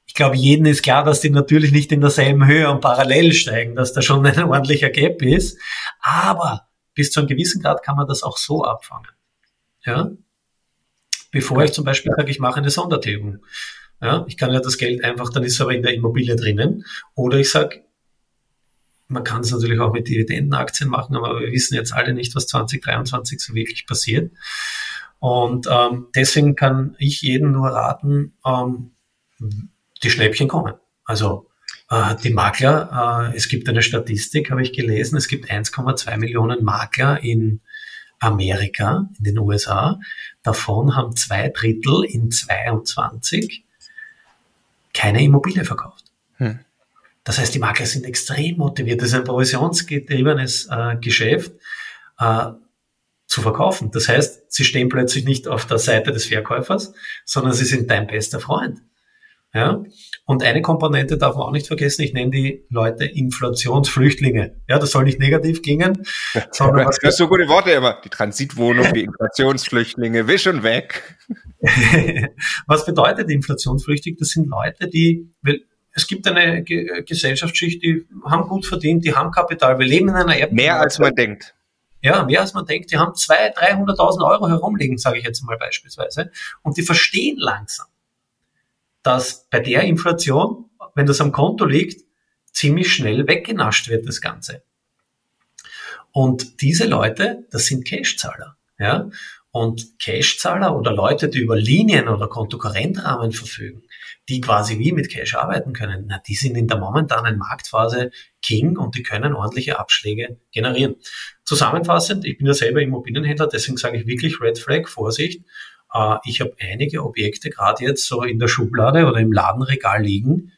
Ich glaube, jedem ist klar, dass die natürlich nicht in derselben Höhe und parallel steigen, dass da schon ein ordentlicher Gap ist. Aber bis zu einem gewissen Grad kann man das auch so abfangen. Ja? Bevor ich zum Beispiel sage, ich mache eine Sondertilgung. Ja, ich kann ja das Geld einfach, dann ist es aber in der Immobilie drinnen. Oder ich sage, man kann es natürlich auch mit Dividendenaktien machen, aber wir wissen jetzt alle nicht, was 2023 so wirklich passiert. Und ähm, deswegen kann ich jedem nur raten, ähm, die Schnäppchen kommen. Also äh, die Makler, äh, es gibt eine Statistik, habe ich gelesen, es gibt 1,2 Millionen Makler in Amerika, in den USA. Davon haben zwei Drittel in 22 keine Immobilie verkauft. Hm. Das heißt, die Makler sind extrem motiviert. Das ist ein provisionsgetriebenes äh, Geschäft äh, zu verkaufen. Das heißt, sie stehen plötzlich nicht auf der Seite des Verkäufers, sondern sie sind dein bester Freund. Ja? Und eine Komponente darf man auch nicht vergessen, ich nenne die Leute Inflationsflüchtlinge. Ja, das soll nicht negativ klingen. Sondern das so gute Worte immer. Die Transitwohnung, die Inflationsflüchtlinge, wisch und weg. was bedeutet Inflationsflüchtig? Das sind Leute, die, es gibt eine Gesellschaftsschicht, die haben gut verdient, die haben Kapital. Wir leben in einer Erdbeere. Mehr als man denkt. Ja, mehr als man denkt. Die haben 200.000, 300.000 Euro herumliegen, sage ich jetzt mal beispielsweise. Und die verstehen langsam, dass bei der Inflation, wenn das am Konto liegt, ziemlich schnell weggenascht wird, das Ganze. Und diese Leute, das sind Cashzahler. Ja? Und Cashzahler oder Leute, die über Linien oder Kontokorrentrahmen verfügen, die quasi wie mit Cash arbeiten können, na, die sind in der momentanen Marktphase King und die können ordentliche Abschläge generieren. Zusammenfassend, ich bin ja selber Immobilienhändler, deswegen sage ich wirklich Red Flag, Vorsicht. Äh, ich habe einige Objekte gerade jetzt so in der Schublade oder im Ladenregal liegen.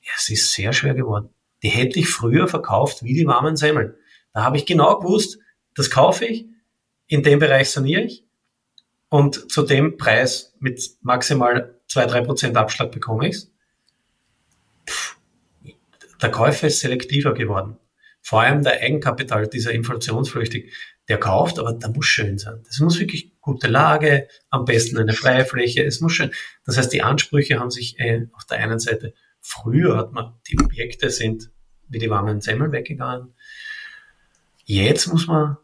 Ja, es ist sehr schwer geworden. Die hätte ich früher verkauft wie die warmen Semmeln. Da habe ich genau gewusst, das kaufe ich, in dem Bereich saniere ich und zu dem Preis mit maximal zwei drei Prozent Abschlag bekomme ich Der Käufer ist selektiver geworden. Vor allem der Eigenkapital, dieser inflationsflüchtig, der kauft, aber der muss schön sein. Das muss wirklich gute Lage, am besten eine freie Fläche, es muss schön. Das heißt, die Ansprüche haben sich äh, auf der einen Seite, früher hat man, die Objekte sind wie die warmen Semmeln weggegangen. Jetzt muss man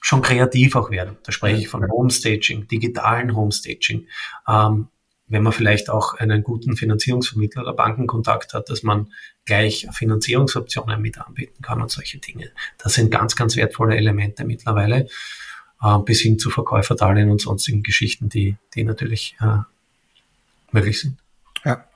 schon kreativ auch werden. Da spreche ich von Homestaging, digitalen Homestaging. Ähm, wenn man vielleicht auch einen guten Finanzierungsvermittler oder Bankenkontakt hat, dass man gleich Finanzierungsoptionen mit anbieten kann und solche Dinge. Das sind ganz, ganz wertvolle Elemente mittlerweile, äh, bis hin zu Verkäuferdarlehen und sonstigen Geschichten, die, die natürlich äh, möglich sind. Ja.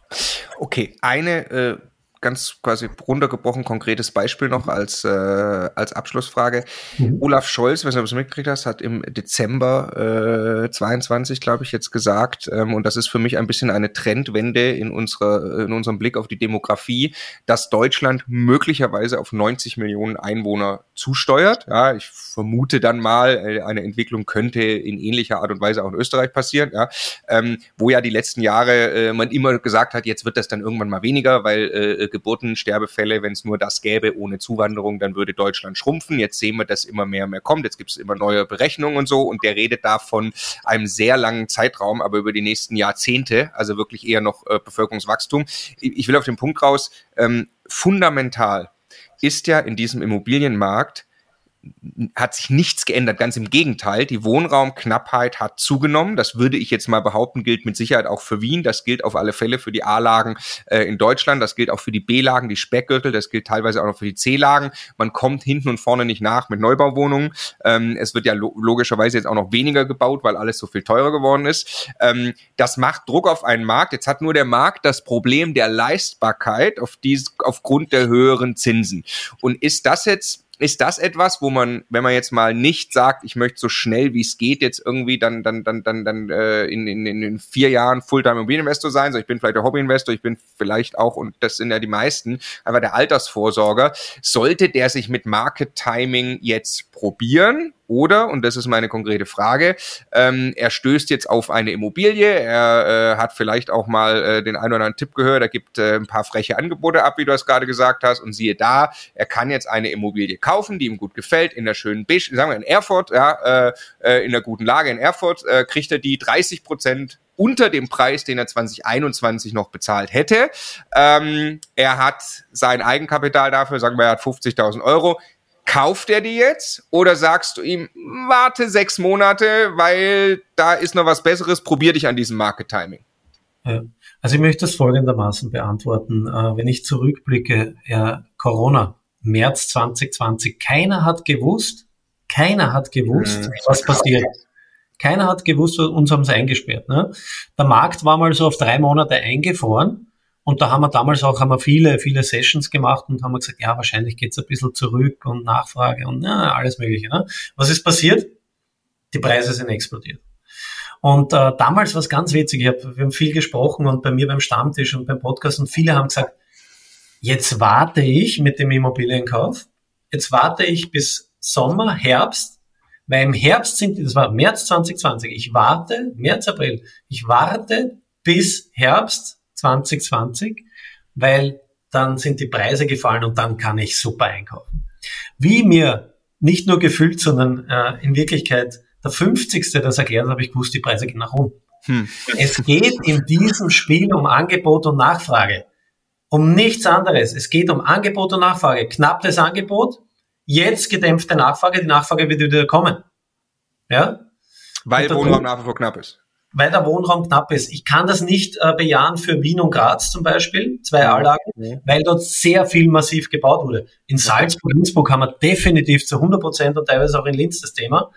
Okay, eine äh, ganz quasi runtergebrochen konkretes Beispiel noch als, äh, als Abschlussfrage. Mhm. Olaf Scholz, wenn du das mitgekriegt hast, hat im Dezember äh, 22, glaube ich, jetzt gesagt, ähm, und das ist für mich ein bisschen eine Trendwende in, unserer, in unserem Blick auf die Demografie, dass Deutschland möglicherweise auf 90 Millionen Einwohner zusteuert. Ja, ich vermute dann mal, äh, eine Entwicklung könnte in ähnlicher Art und Weise auch in Österreich passieren, ja, ähm, wo ja die letzten Jahre äh, man immer gesagt hat, jetzt wird das dann irgendwann mal weniger, weil äh, Geburten, Sterbefälle, wenn es nur das gäbe ohne Zuwanderung, dann würde Deutschland schrumpfen. Jetzt sehen wir, dass immer mehr und mehr kommt. Jetzt gibt es immer neue Berechnungen und so. Und der redet da von einem sehr langen Zeitraum, aber über die nächsten Jahrzehnte, also wirklich eher noch äh, Bevölkerungswachstum. Ich, ich will auf den Punkt raus, ähm, fundamental ist ja in diesem Immobilienmarkt hat sich nichts geändert. Ganz im Gegenteil, die Wohnraumknappheit hat zugenommen. Das würde ich jetzt mal behaupten, gilt mit Sicherheit auch für Wien. Das gilt auf alle Fälle für die A-Lagen äh, in Deutschland. Das gilt auch für die B-Lagen, die Speckgürtel. Das gilt teilweise auch noch für die C-Lagen. Man kommt hinten und vorne nicht nach mit Neubauwohnungen. Ähm, es wird ja lo logischerweise jetzt auch noch weniger gebaut, weil alles so viel teurer geworden ist. Ähm, das macht Druck auf einen Markt. Jetzt hat nur der Markt das Problem der Leistbarkeit auf dies, aufgrund der höheren Zinsen. Und ist das jetzt ist das etwas, wo man, wenn man jetzt mal nicht sagt, ich möchte so schnell wie es geht jetzt irgendwie dann dann dann dann dann äh, in, in, in vier Jahren Fulltime Immobilieninvestor sein, so ich bin vielleicht der Hobbyinvestor, ich bin vielleicht auch und das sind ja die meisten, einfach der Altersvorsorger, sollte der sich mit Market Timing jetzt probieren oder, und das ist meine konkrete Frage, ähm, er stößt jetzt auf eine Immobilie, er äh, hat vielleicht auch mal äh, den einen oder anderen Tipp gehört, er gibt äh, ein paar freche Angebote ab, wie du es gerade gesagt hast, und siehe da, er kann jetzt eine Immobilie kaufen, die ihm gut gefällt, in der schönen Bisch, sagen wir in Erfurt, ja, äh, äh, in der guten Lage in Erfurt, äh, kriegt er die 30 Prozent unter dem Preis, den er 2021 noch bezahlt hätte. Ähm, er hat sein Eigenkapital dafür, sagen wir, er hat 50.000 Euro. Kauft er die jetzt oder sagst du ihm, warte sechs Monate, weil da ist noch was Besseres, probier dich an diesem Market Timing? Ja. Also ich möchte das folgendermaßen beantworten. Äh, wenn ich zurückblicke, ja, Corona, März 2020, keiner hat gewusst, keiner hat gewusst, hm, was passiert. Keiner hat gewusst, uns haben sie eingesperrt. Ne? Der Markt war mal so auf drei Monate eingefroren und da haben wir damals auch haben wir viele, viele Sessions gemacht und haben gesagt, ja, wahrscheinlich geht's ein bisschen zurück und Nachfrage und ja, alles Mögliche. Ne? Was ist passiert? die Preise sind explodiert. Und äh, damals war es ganz witzig, ich hab, wir haben viel gesprochen und bei mir beim Stammtisch und beim Podcast und viele haben gesagt, jetzt warte ich mit dem Immobilienkauf, jetzt warte ich bis Sommer, Herbst, weil im Herbst sind, das war März 2020, ich warte, März, April, ich warte bis Herbst 2020, weil dann sind die Preise gefallen und dann kann ich super einkaufen. Wie mir nicht nur gefühlt, sondern äh, in Wirklichkeit der 50. das erklärt, habe ich gewusst, die Preise gehen nach unten. Hm. Es geht in diesem Spiel um Angebot und Nachfrage. Um nichts anderes. Es geht um Angebot und Nachfrage. Knapp das Angebot, jetzt gedämpfte Nachfrage, die Nachfrage wird wieder kommen. Ja? Weil Wohnraum nach wie vor knapp ist weil der Wohnraum knapp ist. Ich kann das nicht äh, bejahen für Wien und Graz zum Beispiel, zwei Anlagen, mhm. weil dort sehr viel massiv gebaut wurde. In Salzburg, Innsbruck haben wir definitiv zu 100 Prozent und teilweise auch in Linz das Thema.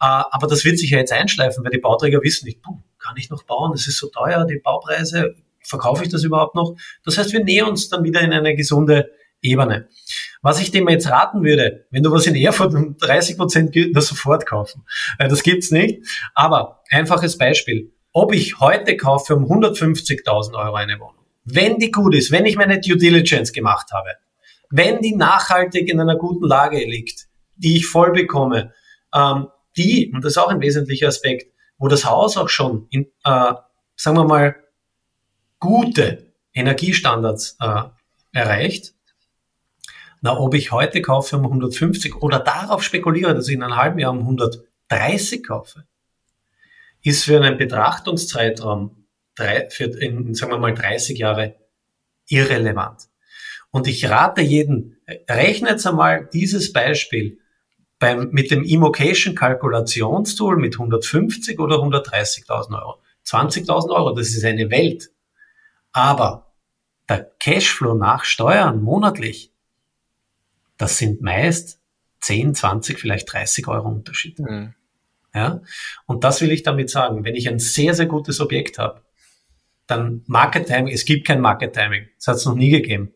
Äh, aber das wird sich ja jetzt einschleifen, weil die Bauträger wissen nicht, puh, kann ich noch bauen? Das ist so teuer, die Baupreise, verkaufe ich das überhaupt noch? Das heißt, wir nähern uns dann wieder in eine gesunde Ebene. Was ich dem jetzt raten würde, wenn du was in Erfurt um 30 Prozent gilt, das sofort kaufen. Das gibt's nicht. Aber einfaches Beispiel. Ob ich heute kaufe um 150.000 Euro eine Wohnung, wenn die gut ist, wenn ich meine Due Diligence gemacht habe, wenn die nachhaltig in einer guten Lage liegt, die ich voll bekomme, ähm, die, und das ist auch ein wesentlicher Aspekt, wo das Haus auch schon in, äh, sagen wir mal, gute Energiestandards äh, erreicht, na, ob ich heute kaufe um 150 oder darauf spekuliere, dass ich in einem halben Jahr um 130 kaufe, ist für einen Betrachtungszeitraum drei, für in, sagen wir mal 30 Jahre irrelevant. Und ich rate jeden, rechnet einmal dieses Beispiel beim, mit dem Immocation Kalkulationstool mit 150 oder 130.000 Euro. 20.000 Euro, das ist eine Welt. Aber der Cashflow nach Steuern monatlich das sind meist 10, 20, vielleicht 30 Euro Unterschied. Mhm. Ja? Und das will ich damit sagen. Wenn ich ein sehr, sehr gutes Objekt habe, dann Market Timing, es gibt kein Market Timing. Das hat es noch nie gegeben.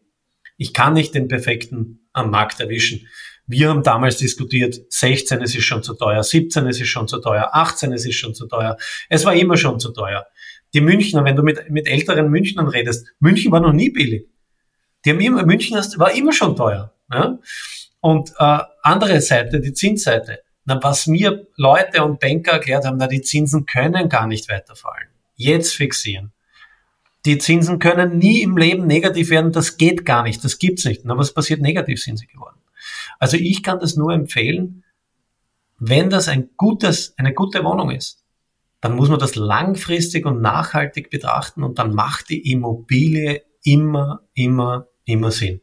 Ich kann nicht den perfekten am Markt erwischen. Wir haben damals diskutiert, 16 es ist schon zu teuer, 17 es ist schon zu teuer, 18 es ist schon zu teuer. Es war immer schon zu teuer. Die Münchner, wenn du mit, mit älteren Münchnern redest, München war noch nie billig. Die haben immer, München war immer schon teuer. Ja? Und äh, andere Seite, die Zinsseite. Na, was mir Leute und Banker erklärt haben, na, die Zinsen können gar nicht weiterfallen. Jetzt fixieren. Die Zinsen können nie im Leben negativ werden, das geht gar nicht, das gibt's nicht. Na, was passiert? Negativ sind sie geworden. Also ich kann das nur empfehlen, wenn das ein gutes, eine gute Wohnung ist, dann muss man das langfristig und nachhaltig betrachten und dann macht die Immobilie immer, immer, immer Sinn.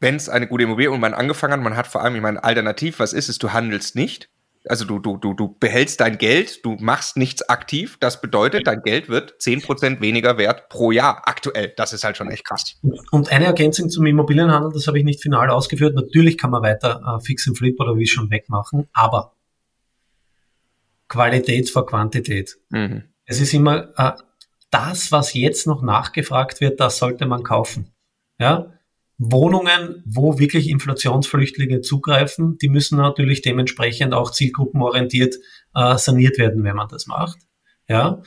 Wenn es eine gute Immobilie und man angefangen hat, man hat vor allem, ich meine, alternativ, was ist es, du handelst nicht. Also du, du, du, du behältst dein Geld, du machst nichts aktiv. Das bedeutet, dein Geld wird zehn Prozent weniger wert pro Jahr aktuell. Das ist halt schon echt krass. Und eine Ergänzung zum Immobilienhandel, das habe ich nicht final ausgeführt. Natürlich kann man weiter äh, Fix and Flip oder wie schon wegmachen, aber Qualität vor Quantität. Mhm. Es ist immer äh, das, was jetzt noch nachgefragt wird, das sollte man kaufen. Ja, Wohnungen, wo wirklich Inflationsflüchtlinge zugreifen, die müssen natürlich dementsprechend auch zielgruppenorientiert äh, saniert werden, wenn man das macht. Ja.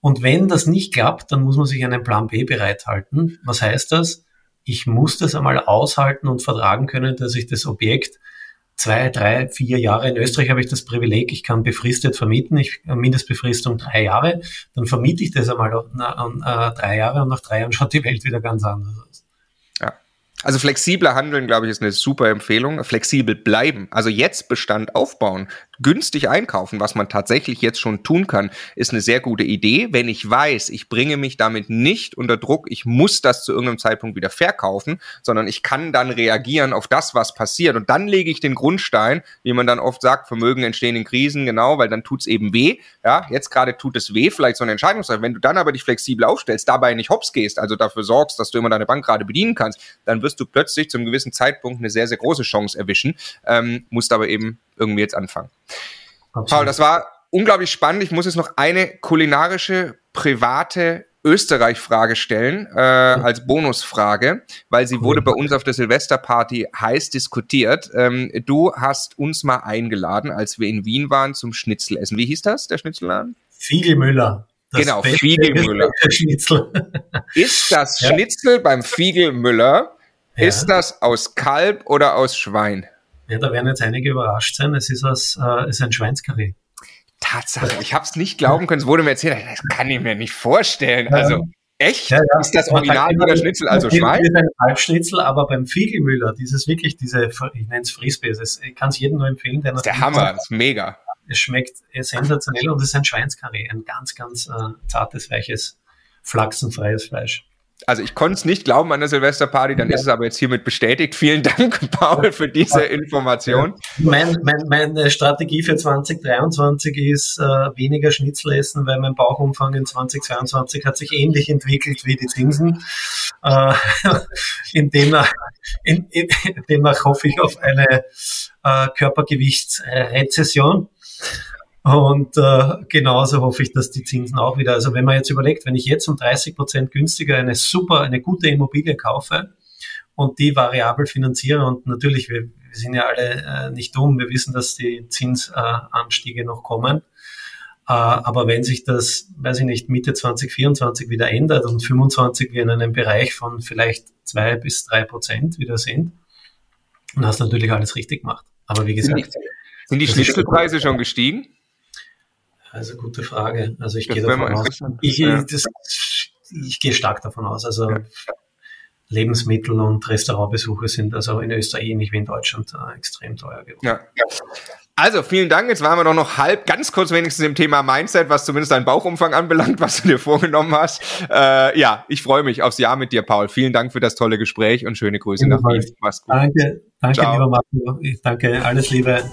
Und wenn das nicht klappt, dann muss man sich einen Plan B bereithalten. Was heißt das? Ich muss das einmal aushalten und vertragen können, dass ich das Objekt zwei, drei, vier Jahre. In Österreich habe ich das Privileg, ich kann befristet vermieten, ich Mindestbefristung drei Jahre, dann vermiete ich das einmal an, äh, drei Jahre und nach drei Jahren schaut die Welt wieder ganz anders aus. Also flexibler handeln, glaube ich, ist eine super Empfehlung. Flexibel bleiben. Also jetzt Bestand aufbauen günstig einkaufen, was man tatsächlich jetzt schon tun kann, ist eine sehr gute Idee. Wenn ich weiß, ich bringe mich damit nicht unter Druck, ich muss das zu irgendeinem Zeitpunkt wieder verkaufen, sondern ich kann dann reagieren auf das, was passiert. Und dann lege ich den Grundstein, wie man dann oft sagt, Vermögen entstehen in Krisen, genau, weil dann tut's eben weh. Ja, jetzt gerade tut es weh, vielleicht so eine Entscheidungssache. Wenn du dann aber dich flexibel aufstellst, dabei nicht hops gehst, also dafür sorgst, dass du immer deine Bank gerade bedienen kannst, dann wirst du plötzlich zum gewissen Zeitpunkt eine sehr, sehr große Chance erwischen, ähm, musst aber eben irgendwie jetzt anfangen. Absolut. Paul, das war unglaublich spannend. Ich muss jetzt noch eine kulinarische, private Österreich-Frage stellen, äh, als Bonusfrage, weil sie wurde bei uns auf der Silvesterparty heiß diskutiert. Ähm, du hast uns mal eingeladen, als wir in Wien waren, zum Schnitzelessen. Wie hieß das, der Schnitzelladen? Fiegelmüller. Das genau, Fiegelmüller. Schnitzel. Ist das ja. Schnitzel beim Fiegelmüller, ja. ist das aus Kalb oder aus Schwein? Ja, da werden jetzt einige überrascht sein. Es ist, aus, äh, ist ein Schweinskarree. Tatsache, ich habe es nicht glauben können. Es wurde mir erzählt, das kann ich mir nicht frispäßen. Also echt? Ja, ja. Ist das Original oder Schnitzel, also Schwein? Ist ein Halbschnitzel, aber beim Fiegelmüller, dieses wirklich, diese, ich nenne es Frisbee, ich kann es jedem nur empfehlen. Der das ist der Hammer, das ist mega. Es schmeckt sensationell und es ist ein Schweinskarree, ein ganz, ganz äh, zartes, weiches, flachsenfreies Fleisch also ich konnte es nicht glauben an der Silvesterparty, dann ja. ist es aber jetzt hiermit bestätigt. Vielen Dank, Paul, für diese Information. Mein, mein, meine Strategie für 2023 ist äh, weniger Schnitzel essen, weil mein Bauchumfang in 2022 hat sich ähnlich entwickelt wie die Zinsen. Äh, in, demnach, in, in, demnach hoffe ich auf eine äh, Körpergewichtsrezession. Und äh, genauso hoffe ich, dass die Zinsen auch wieder, also wenn man jetzt überlegt, wenn ich jetzt um 30 Prozent günstiger eine super, eine gute Immobilie kaufe und die variabel finanziere und natürlich, wir, wir sind ja alle äh, nicht dumm, wir wissen, dass die Zinsanstiege noch kommen. Äh, aber wenn sich das, weiß ich nicht, Mitte 2024 wieder ändert und 25 wir in einem Bereich von vielleicht zwei bis drei Prozent wieder sind, dann hast du natürlich alles richtig gemacht. Aber wie gesagt, sind die Schnitzelpreise schon gestiegen? Also gute Frage. Also ich das gehe davon aus. Ich, ja. das, ich gehe stark davon aus. Also ja. Lebensmittel und Restaurantbesuche sind also in Österreich ähnlich wie in Deutschland äh, extrem teuer geworden. Ja. Also vielen Dank. Jetzt waren wir doch noch halb, ganz kurz wenigstens im Thema Mindset, was zumindest deinen Bauchumfang anbelangt, was du dir vorgenommen hast. Äh, ja, ich freue mich aufs Jahr mit dir, Paul. Vielen Dank für das tolle Gespräch und schöne Grüße nach Wien. Mach's gut. Danke, danke, Ciao. lieber Marco. Ich danke, alles Liebe.